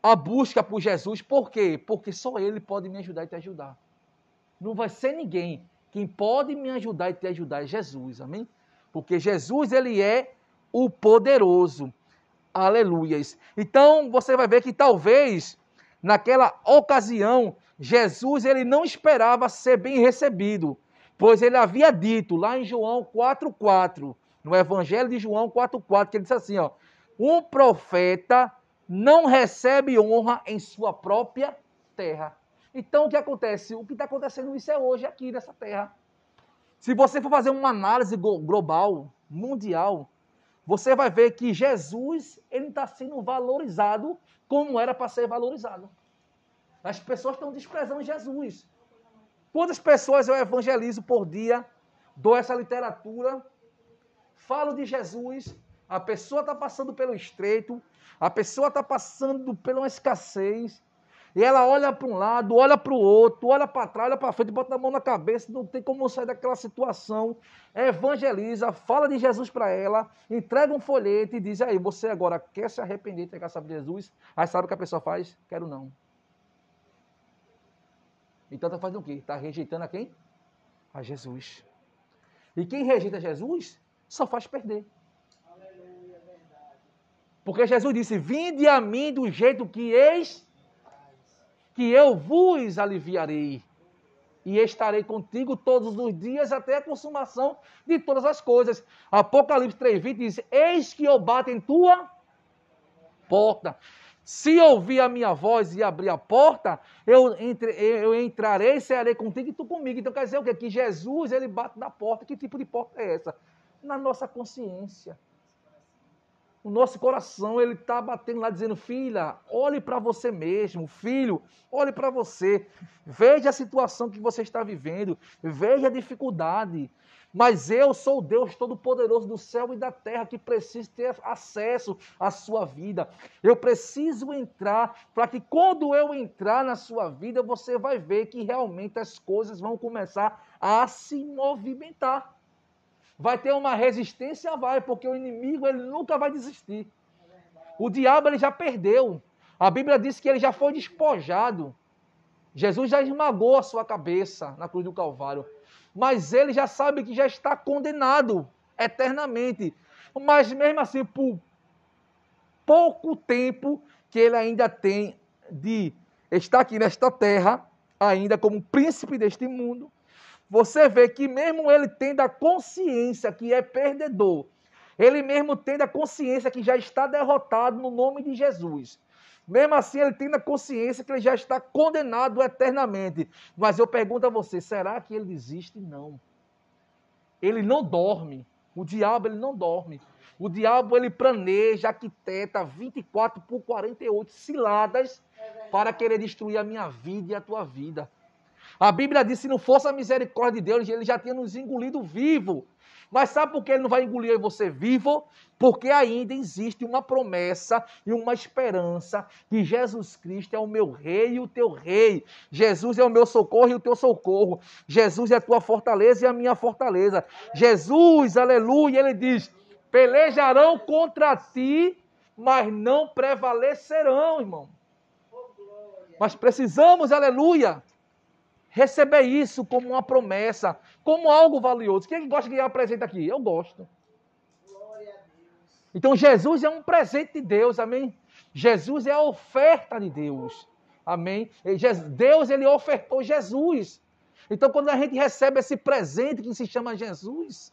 a busca por Jesus. Por quê? Porque só Ele pode me ajudar e te ajudar. Não vai ser ninguém. Quem pode me ajudar e te ajudar é Jesus, amém? Porque Jesus, Ele é o poderoso. Aleluias. Então você vai ver que talvez naquela ocasião Jesus ele não esperava ser bem recebido, pois ele havia dito lá em João 4:4, no Evangelho de João 4:4, que ele disse assim, ó: "Um profeta não recebe honra em sua própria terra". Então o que acontece? O que está acontecendo isso é hoje aqui nessa terra. Se você for fazer uma análise global, mundial, você vai ver que Jesus ele está sendo valorizado como era para ser valorizado. As pessoas estão desprezando Jesus. Quantas pessoas eu evangelizo por dia, dou essa literatura, falo de Jesus, a pessoa está passando pelo estreito, a pessoa está passando uma escassez, e ela olha para um lado, olha para o outro, olha para trás, olha para frente, bota a mão na cabeça, não tem como sair daquela situação. Evangeliza, fala de Jesus para ela, entrega um folheto e diz: aí, você agora quer se arrepender, entregar saber Jesus? Aí sabe o que a pessoa faz? Quero não. Então está fazendo o quê? Está rejeitando a quem? A Jesus. E quem rejeita Jesus só faz perder. Porque Jesus disse: Vinde a mim do jeito que eis que eu vos aliviarei e estarei contigo todos os dias até a consumação de todas as coisas. Apocalipse 3:20 diz: Eis que eu bato em tua porta. Se ouvir a minha voz e abrir a porta, eu, entre, eu entrarei, serei contigo e tu comigo. Então quer dizer o quê? Que Jesus ele bate na porta. Que tipo de porta é essa? Na nossa consciência. O nosso coração, ele está batendo lá dizendo: filha, olhe para você mesmo, filho, olhe para você. Veja a situação que você está vivendo, veja a dificuldade. Mas eu sou o Deus Todo-Poderoso do céu e da terra que preciso ter acesso à sua vida. Eu preciso entrar para que quando eu entrar na sua vida, você vai ver que realmente as coisas vão começar a se movimentar. Vai ter uma resistência, vai, porque o inimigo ele nunca vai desistir. O diabo ele já perdeu. A Bíblia diz que ele já foi despojado. Jesus já esmagou a sua cabeça na cruz do Calvário mas ele já sabe que já está condenado eternamente. Mas mesmo assim, por pouco tempo que ele ainda tem de estar aqui nesta terra, ainda como príncipe deste mundo, você vê que mesmo ele tendo a consciência que é perdedor, ele mesmo tendo a consciência que já está derrotado no nome de Jesus, mesmo assim, ele tem a consciência que ele já está condenado eternamente. Mas eu pergunto a você: será que ele desiste? Não. Ele não dorme. O diabo ele não dorme. O diabo ele planeja, arquiteta 24 por 48 ciladas para querer destruir a minha vida e a tua vida. A Bíblia diz: se não fosse a misericórdia de Deus, ele já tinha nos engolido vivo. Mas sabe por que ele não vai engolir você vivo? Porque ainda existe uma promessa e uma esperança que Jesus Cristo é o meu rei e o teu rei. Jesus é o meu socorro e o teu socorro. Jesus é a tua fortaleza e a minha fortaleza. Jesus, aleluia, ele diz: pelejarão contra ti, mas não prevalecerão, irmão. Mas precisamos, aleluia, receber isso como uma promessa, como algo valioso. Quem gosta de ganhar presente aqui? Eu gosto. Então Jesus é um presente de Deus, amém? Jesus é a oferta de Deus, amém? Deus ele ofertou Jesus. Então quando a gente recebe esse presente que se chama Jesus,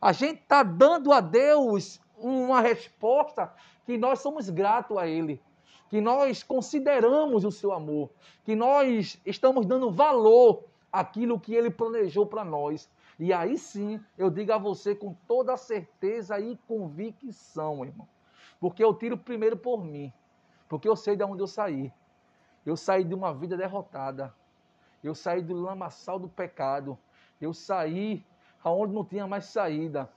a gente está dando a Deus uma resposta que nós somos gratos a Ele que nós consideramos o seu amor, que nós estamos dando valor àquilo que ele planejou para nós. E aí sim, eu digo a você com toda certeza e convicção, irmão. Porque eu tiro primeiro por mim. Porque eu sei de onde eu saí. Eu saí de uma vida derrotada. Eu saí do lamaçal do pecado. Eu saí aonde não tinha mais saída.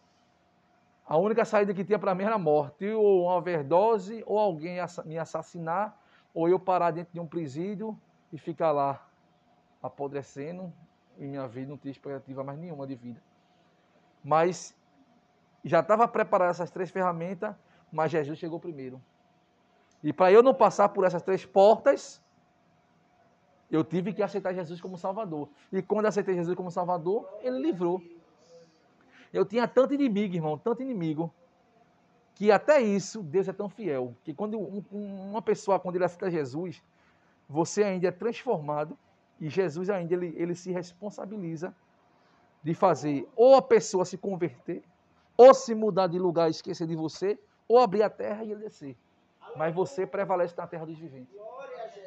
A única saída que tinha para mim era a morte, ou uma overdose, ou alguém me assassinar, ou eu parar dentro de um presídio e ficar lá apodrecendo e minha vida não tinha expectativa mais nenhuma de vida. Mas já estava preparado essas três ferramentas, mas Jesus chegou primeiro. E para eu não passar por essas três portas, eu tive que aceitar Jesus como Salvador. E quando aceitei Jesus como Salvador, ele livrou. Eu tinha tanto inimigo, irmão, tanto inimigo, que até isso Deus é tão fiel. Que quando uma pessoa, quando ele aceita Jesus, você ainda é transformado e Jesus ainda ele, ele se responsabiliza de fazer ou a pessoa se converter, ou se mudar de lugar e esquecer de você, ou abrir a terra e ele descer. Mas você prevalece na terra dos viventes.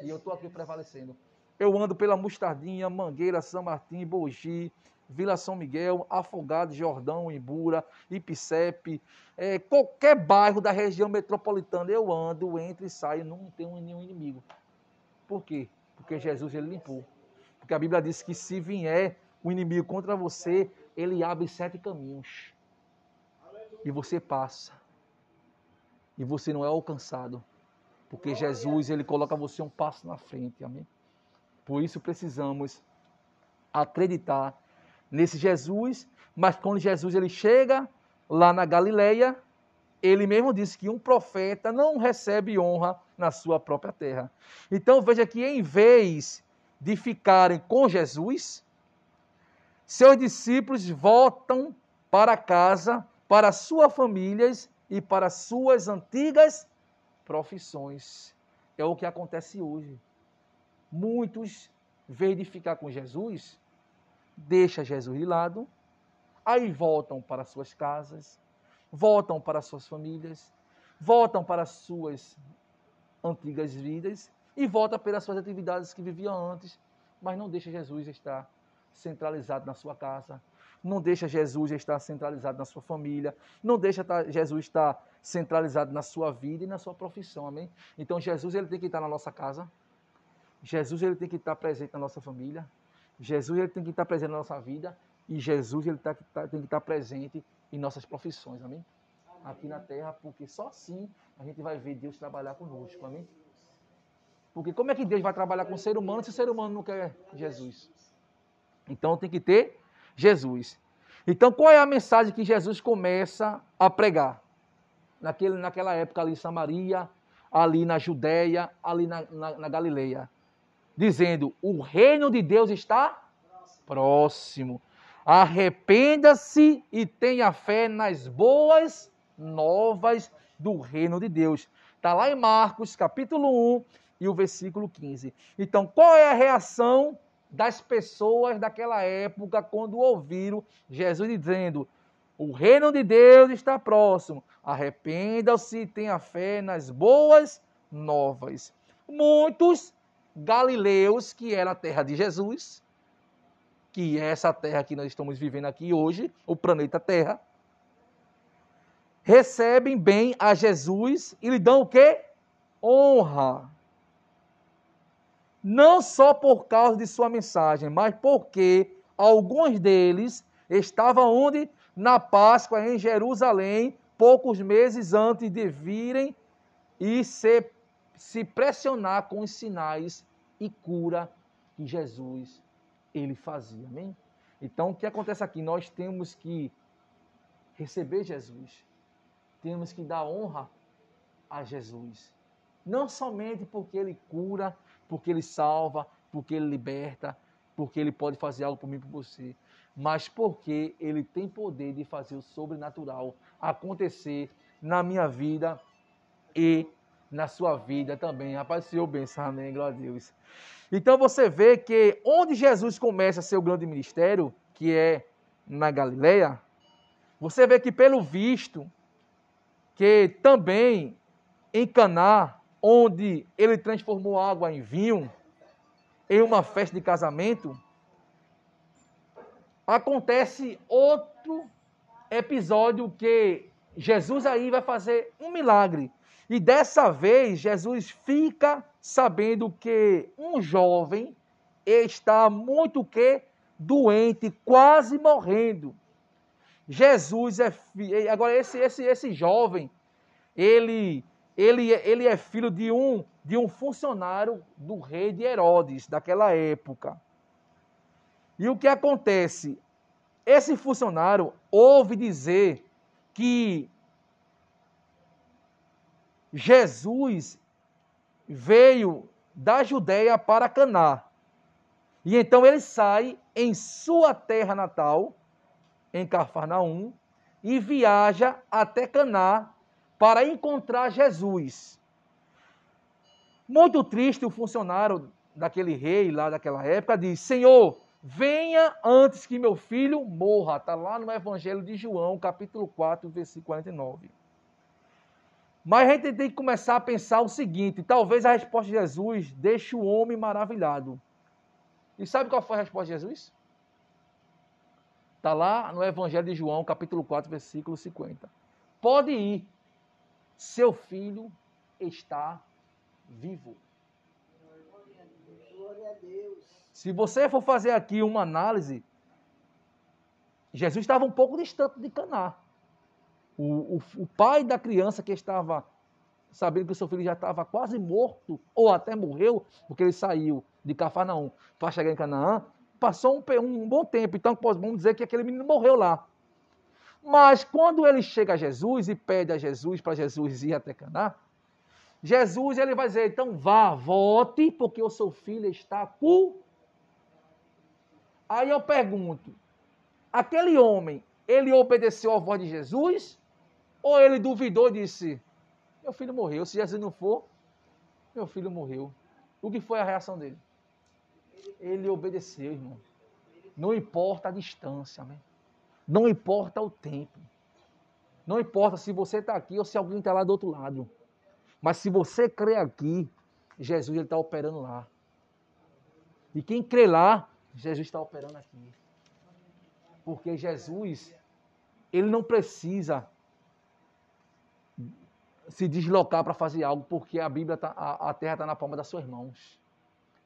E eu estou aqui prevalecendo. Eu ando pela Mostardinha, Mangueira, São Martim, Bogi, Vila São Miguel, Afogado, Jordão, Imbura, Ipicepe, é, qualquer bairro da região metropolitana eu ando, entro e saio, não tenho nenhum inimigo. Por quê? Porque Jesus ele limpou. Porque a Bíblia diz que se vier o inimigo contra você, ele abre sete caminhos. E você passa. E você não é alcançado. Porque Jesus, ele coloca você um passo na frente. Amém? Por isso precisamos acreditar nesse Jesus, mas quando Jesus ele chega lá na Galileia, ele mesmo disse que um profeta não recebe honra na sua própria terra. Então veja que em vez de ficarem com Jesus, seus discípulos voltam para casa, para suas famílias e para suas antigas profissões. É o que acontece hoje. Muitos, em vez de ficar com Jesus, deixa Jesus de lado, aí voltam para suas casas, voltam para suas famílias, voltam para suas antigas vidas e volta pelas suas atividades que viviam antes, mas não deixa Jesus estar centralizado na sua casa, não deixa Jesus estar centralizado na sua família, não deixa Jesus estar centralizado na sua vida e na sua profissão, amém? Então Jesus ele tem que estar na nossa casa, Jesus ele tem que estar presente na nossa família, Jesus ele tem que estar presente na nossa vida E Jesus ele tá, tá, tem que estar presente em nossas profissões, amém? Aqui na terra, porque só assim a gente vai ver Deus trabalhar conosco, amém? Porque como é que Deus vai trabalhar com o ser humano se o ser humano não quer Jesus? Então tem que ter Jesus. Então qual é a mensagem que Jesus começa a pregar? Naquele, naquela época ali em Samaria, ali na Judéia, ali na, na, na Galileia. Dizendo, o reino de Deus está próximo. Arrependa-se e tenha fé nas boas novas do reino de Deus. Está lá em Marcos, capítulo 1 e o versículo 15. Então, qual é a reação das pessoas daquela época quando ouviram Jesus dizendo: O reino de Deus está próximo. Arrependam-se e tenha fé nas boas novas. Muitos galileus, que era a terra de Jesus, que é essa terra que nós estamos vivendo aqui hoje, o planeta Terra, recebem bem a Jesus e lhe dão o quê? Honra não só por causa de sua mensagem, mas porque alguns deles estavam onde? Na Páscoa em Jerusalém, poucos meses antes de virem e se, se pressionar com os sinais e cura que Jesus ele fazia. Amém? Então, o que acontece aqui? Nós temos que receber Jesus. Temos que dar honra a Jesus. Não somente porque ele cura, porque ele salva, porque ele liberta, porque ele pode fazer algo por mim e por você, mas porque ele tem poder de fazer o sobrenatural acontecer na minha vida e na sua vida também. Rapaz, Senhor benção, amém, glória a Deus. Então você vê que onde Jesus começa seu grande ministério, que é na Galileia, você vê que pelo visto, que também em Caná, onde ele transformou água em vinho, em uma festa de casamento, acontece outro episódio que Jesus aí vai fazer um milagre. E dessa vez, Jesus fica sabendo que um jovem está muito que doente, quase morrendo. Jesus é agora esse esse esse jovem, ele ele, ele é filho de um, de um funcionário do rei de Herodes, daquela época. E o que acontece? Esse funcionário ouve dizer que Jesus veio da Judéia para Caná. E então ele sai em sua terra natal, em Cafarnaum, e viaja até Caná para encontrar Jesus. Muito triste o funcionário daquele rei lá daquela época diz: Senhor, venha antes que meu filho morra. Está lá no Evangelho de João, capítulo 4, versículo 49. Mas a gente tem que começar a pensar o seguinte: talvez a resposta de Jesus deixe o homem maravilhado. E sabe qual foi a resposta de Jesus? Está lá no Evangelho de João, capítulo 4, versículo 50. Pode ir, seu filho está vivo. Se você for fazer aqui uma análise, Jesus estava um pouco distante de Caná. O, o, o pai da criança que estava sabendo que o seu filho já estava quase morto, ou até morreu, porque ele saiu de Cafarnaum para chegar em Canaã, passou um, um, bom tempo. Então, vamos dizer que aquele menino morreu lá. Mas quando ele chega a Jesus e pede a Jesus para Jesus ir até Caná, Jesus ele vai dizer: então vá, volte, porque o seu filho está cu. Aí eu pergunto: aquele homem, ele obedeceu à voz de Jesus? Ou ele duvidou e disse: meu filho morreu, se Jesus não for, meu filho morreu. O que foi a reação dele? Ele obedeceu, irmão. Não importa a distância, amém? Não importa o tempo. Não importa se você está aqui ou se alguém está lá do outro lado. Mas se você crê aqui, Jesus está operando lá. E quem crê lá, Jesus está operando aqui. Porque Jesus, ele não precisa se deslocar para fazer algo, porque a Bíblia tá, a, a terra está na palma das suas mãos.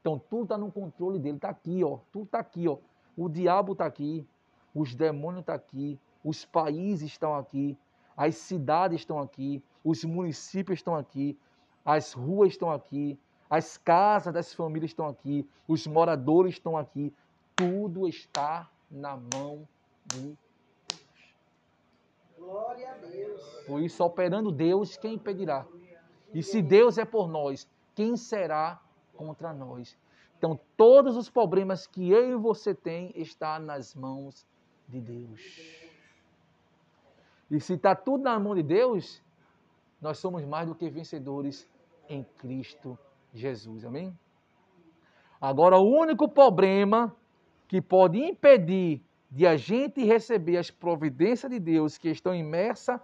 Então tudo está no controle dele, está aqui, ó. Tudo está aqui, ó. O diabo está aqui, os demônios estão aqui, os países estão aqui, as cidades estão aqui, os municípios estão aqui, as ruas estão aqui, as casas das famílias estão aqui, os moradores estão aqui, tudo está na mão de Deus. Glória a Deus. Por isso, operando Deus, quem impedirá? E se Deus é por nós, quem será contra nós? Então, todos os problemas que eu e você tem está nas mãos de Deus. E se está tudo na mão de Deus, nós somos mais do que vencedores em Cristo Jesus. Amém? Agora, o único problema que pode impedir de a gente receber as providências de Deus que estão imersas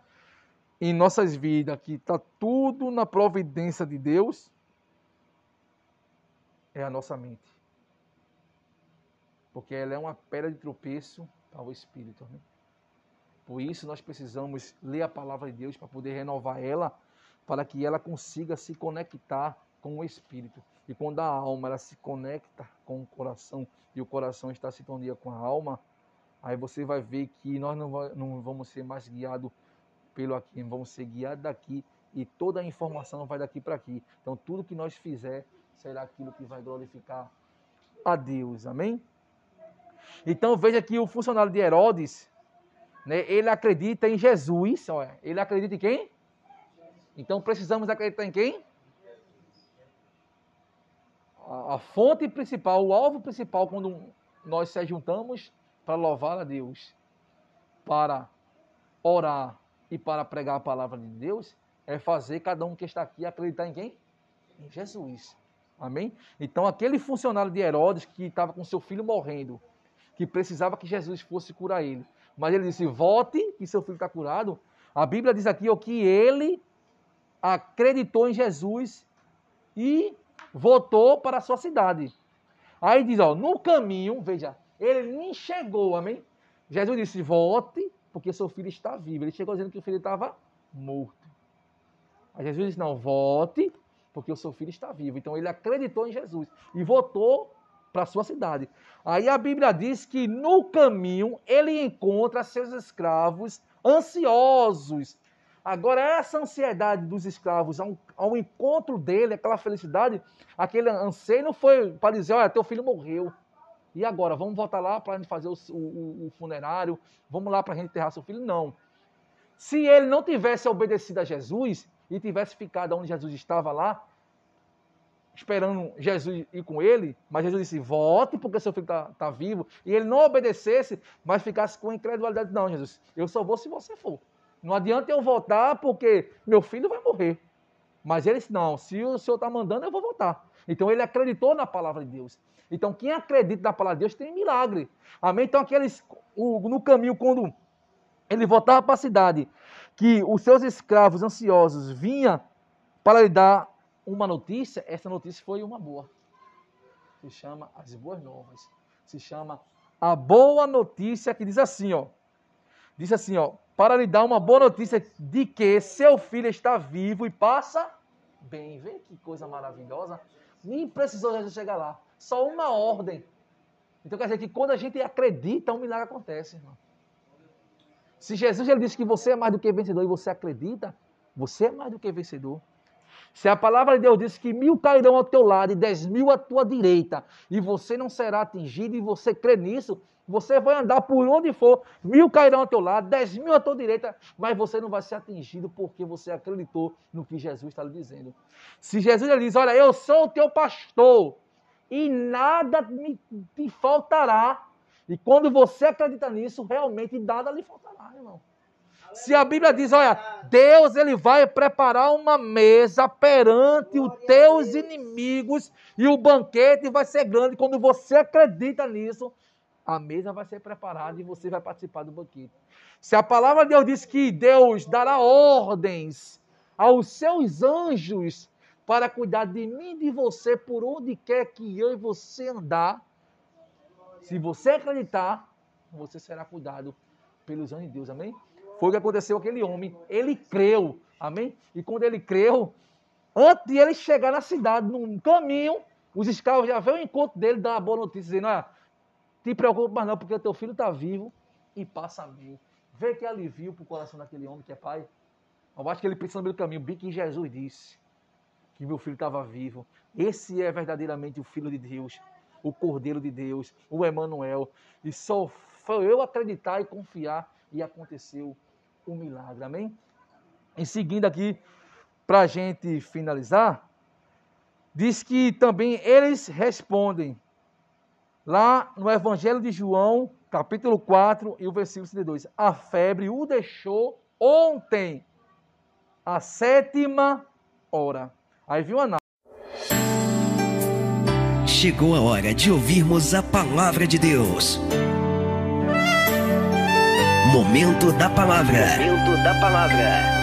em nossas vidas, que está tudo na providência de Deus, é a nossa mente. Porque ela é uma pedra de tropeço para o Espírito. Amém? Por isso nós precisamos ler a palavra de Deus para poder renovar ela, para que ela consiga se conectar com o Espírito. E quando a alma ela se conecta com o coração e o coração está se sintonia com a alma, aí você vai ver que nós não, não vamos ser mais guiados pelo aqui, vamos ser guiados daqui e toda a informação vai daqui para aqui. Então tudo que nós fizer será aquilo que vai glorificar a Deus. Amém? Então veja que o funcionário de Herodes, né, ele acredita em Jesus. Olha, ele acredita em quem? Então precisamos acreditar em quem? A, a fonte principal, o alvo principal, quando nós se juntamos para louvar a Deus, para orar e para pregar a palavra de Deus, é fazer cada um que está aqui acreditar em quem? Em Jesus. Amém? Então, aquele funcionário de Herodes que estava com seu filho morrendo, que precisava que Jesus fosse curar ele. Mas ele disse: volte, que seu filho está curado. A Bíblia diz aqui ó, que ele acreditou em Jesus e voltou para a sua cidade. Aí diz: ó, no caminho, veja, ele nem chegou, amém? Jesus disse: volte, porque seu filho está vivo. Ele chegou dizendo que o filho estava morto. Aí Jesus disse: não, volte, porque o seu filho está vivo. Então ele acreditou em Jesus e voltou para sua cidade. Aí a Bíblia diz que no caminho ele encontra seus escravos ansiosos. Agora, essa ansiedade dos escravos ao, ao encontro dele, aquela felicidade, aquele anseio não foi para dizer: olha, teu filho morreu. E agora, vamos voltar lá para fazer o, o, o, funerário, vamos lá para a gente enterrar seu filho? Não. Se ele não tivesse obedecido a Jesus e tivesse ficado onde Jesus estava lá, esperando Jesus ir com ele, mas Jesus disse: volte porque seu filho está tá vivo, e ele não obedecesse, mas ficasse com incredulidade: não, Jesus, eu só vou se você for. Não adianta eu voltar porque meu filho vai morrer. Mas ele disse: não, se o Senhor está mandando, eu vou voltar. Então ele acreditou na palavra de Deus. Então quem acredita na palavra de Deus tem milagre. Amém? Então aqueles, no caminho, quando ele voltava para a cidade, que os seus escravos ansiosos vinham para lhe dar uma notícia, essa notícia foi uma boa. Se chama as boas novas. Se chama a boa notícia que diz assim, ó. Diz assim, ó, para lhe dar uma boa notícia de que seu filho está vivo e passa bem. Vê que coisa maravilhosa. Nem precisou Jesus chegar lá. Só uma ordem. Então quer dizer que quando a gente acredita, um milagre acontece, irmão. Se Jesus ele disse que você é mais do que vencedor e você acredita, você é mais do que vencedor. Se a palavra de Deus diz que mil cairão ao teu lado e dez mil à tua direita, e você não será atingido, e você crê nisso, você vai andar por onde for, mil cairão ao teu lado, dez mil à tua direita, mas você não vai ser atingido porque você acreditou no que Jesus está lhe dizendo. Se Jesus lhe diz, olha, eu sou o teu pastor, e nada me, te faltará, e quando você acredita nisso, realmente nada lhe faltará, irmão. Se a Bíblia diz, olha, Deus ele vai preparar uma mesa perante os teus inimigos e o banquete vai ser grande. Quando você acredita nisso, a mesa vai ser preparada e você vai participar do banquete. Se a palavra de Deus diz que Deus dará ordens aos seus anjos para cuidar de mim e de você por onde quer que eu e você andar, se você acreditar, você será cuidado pelos anjos de Deus, amém? Foi o que aconteceu aquele homem. Ele creu. Amém? E quando ele creu, antes de ele chegar na cidade, num caminho, os escravos já veio ao encontro dele, dar uma boa notícia, dizendo: ah, te preocupa mais não, porque teu filho está vivo e passa a mim. Vê que alivio para o coração daquele homem que é pai. Eu acho que ele pensa no meio do caminho, bem que Jesus disse que meu filho estava vivo. Esse é verdadeiramente o Filho de Deus, o Cordeiro de Deus, o Emanuel. E só foi eu acreditar e confiar e aconteceu o milagre. Amém? Em seguida aqui, para a gente finalizar, diz que também eles respondem lá no Evangelho de João, capítulo 4 e o versículo 32. A febre o deixou ontem, a sétima hora. Aí viu a Chegou a hora de ouvirmos a palavra de Deus. Momento da palavra. Momento da palavra.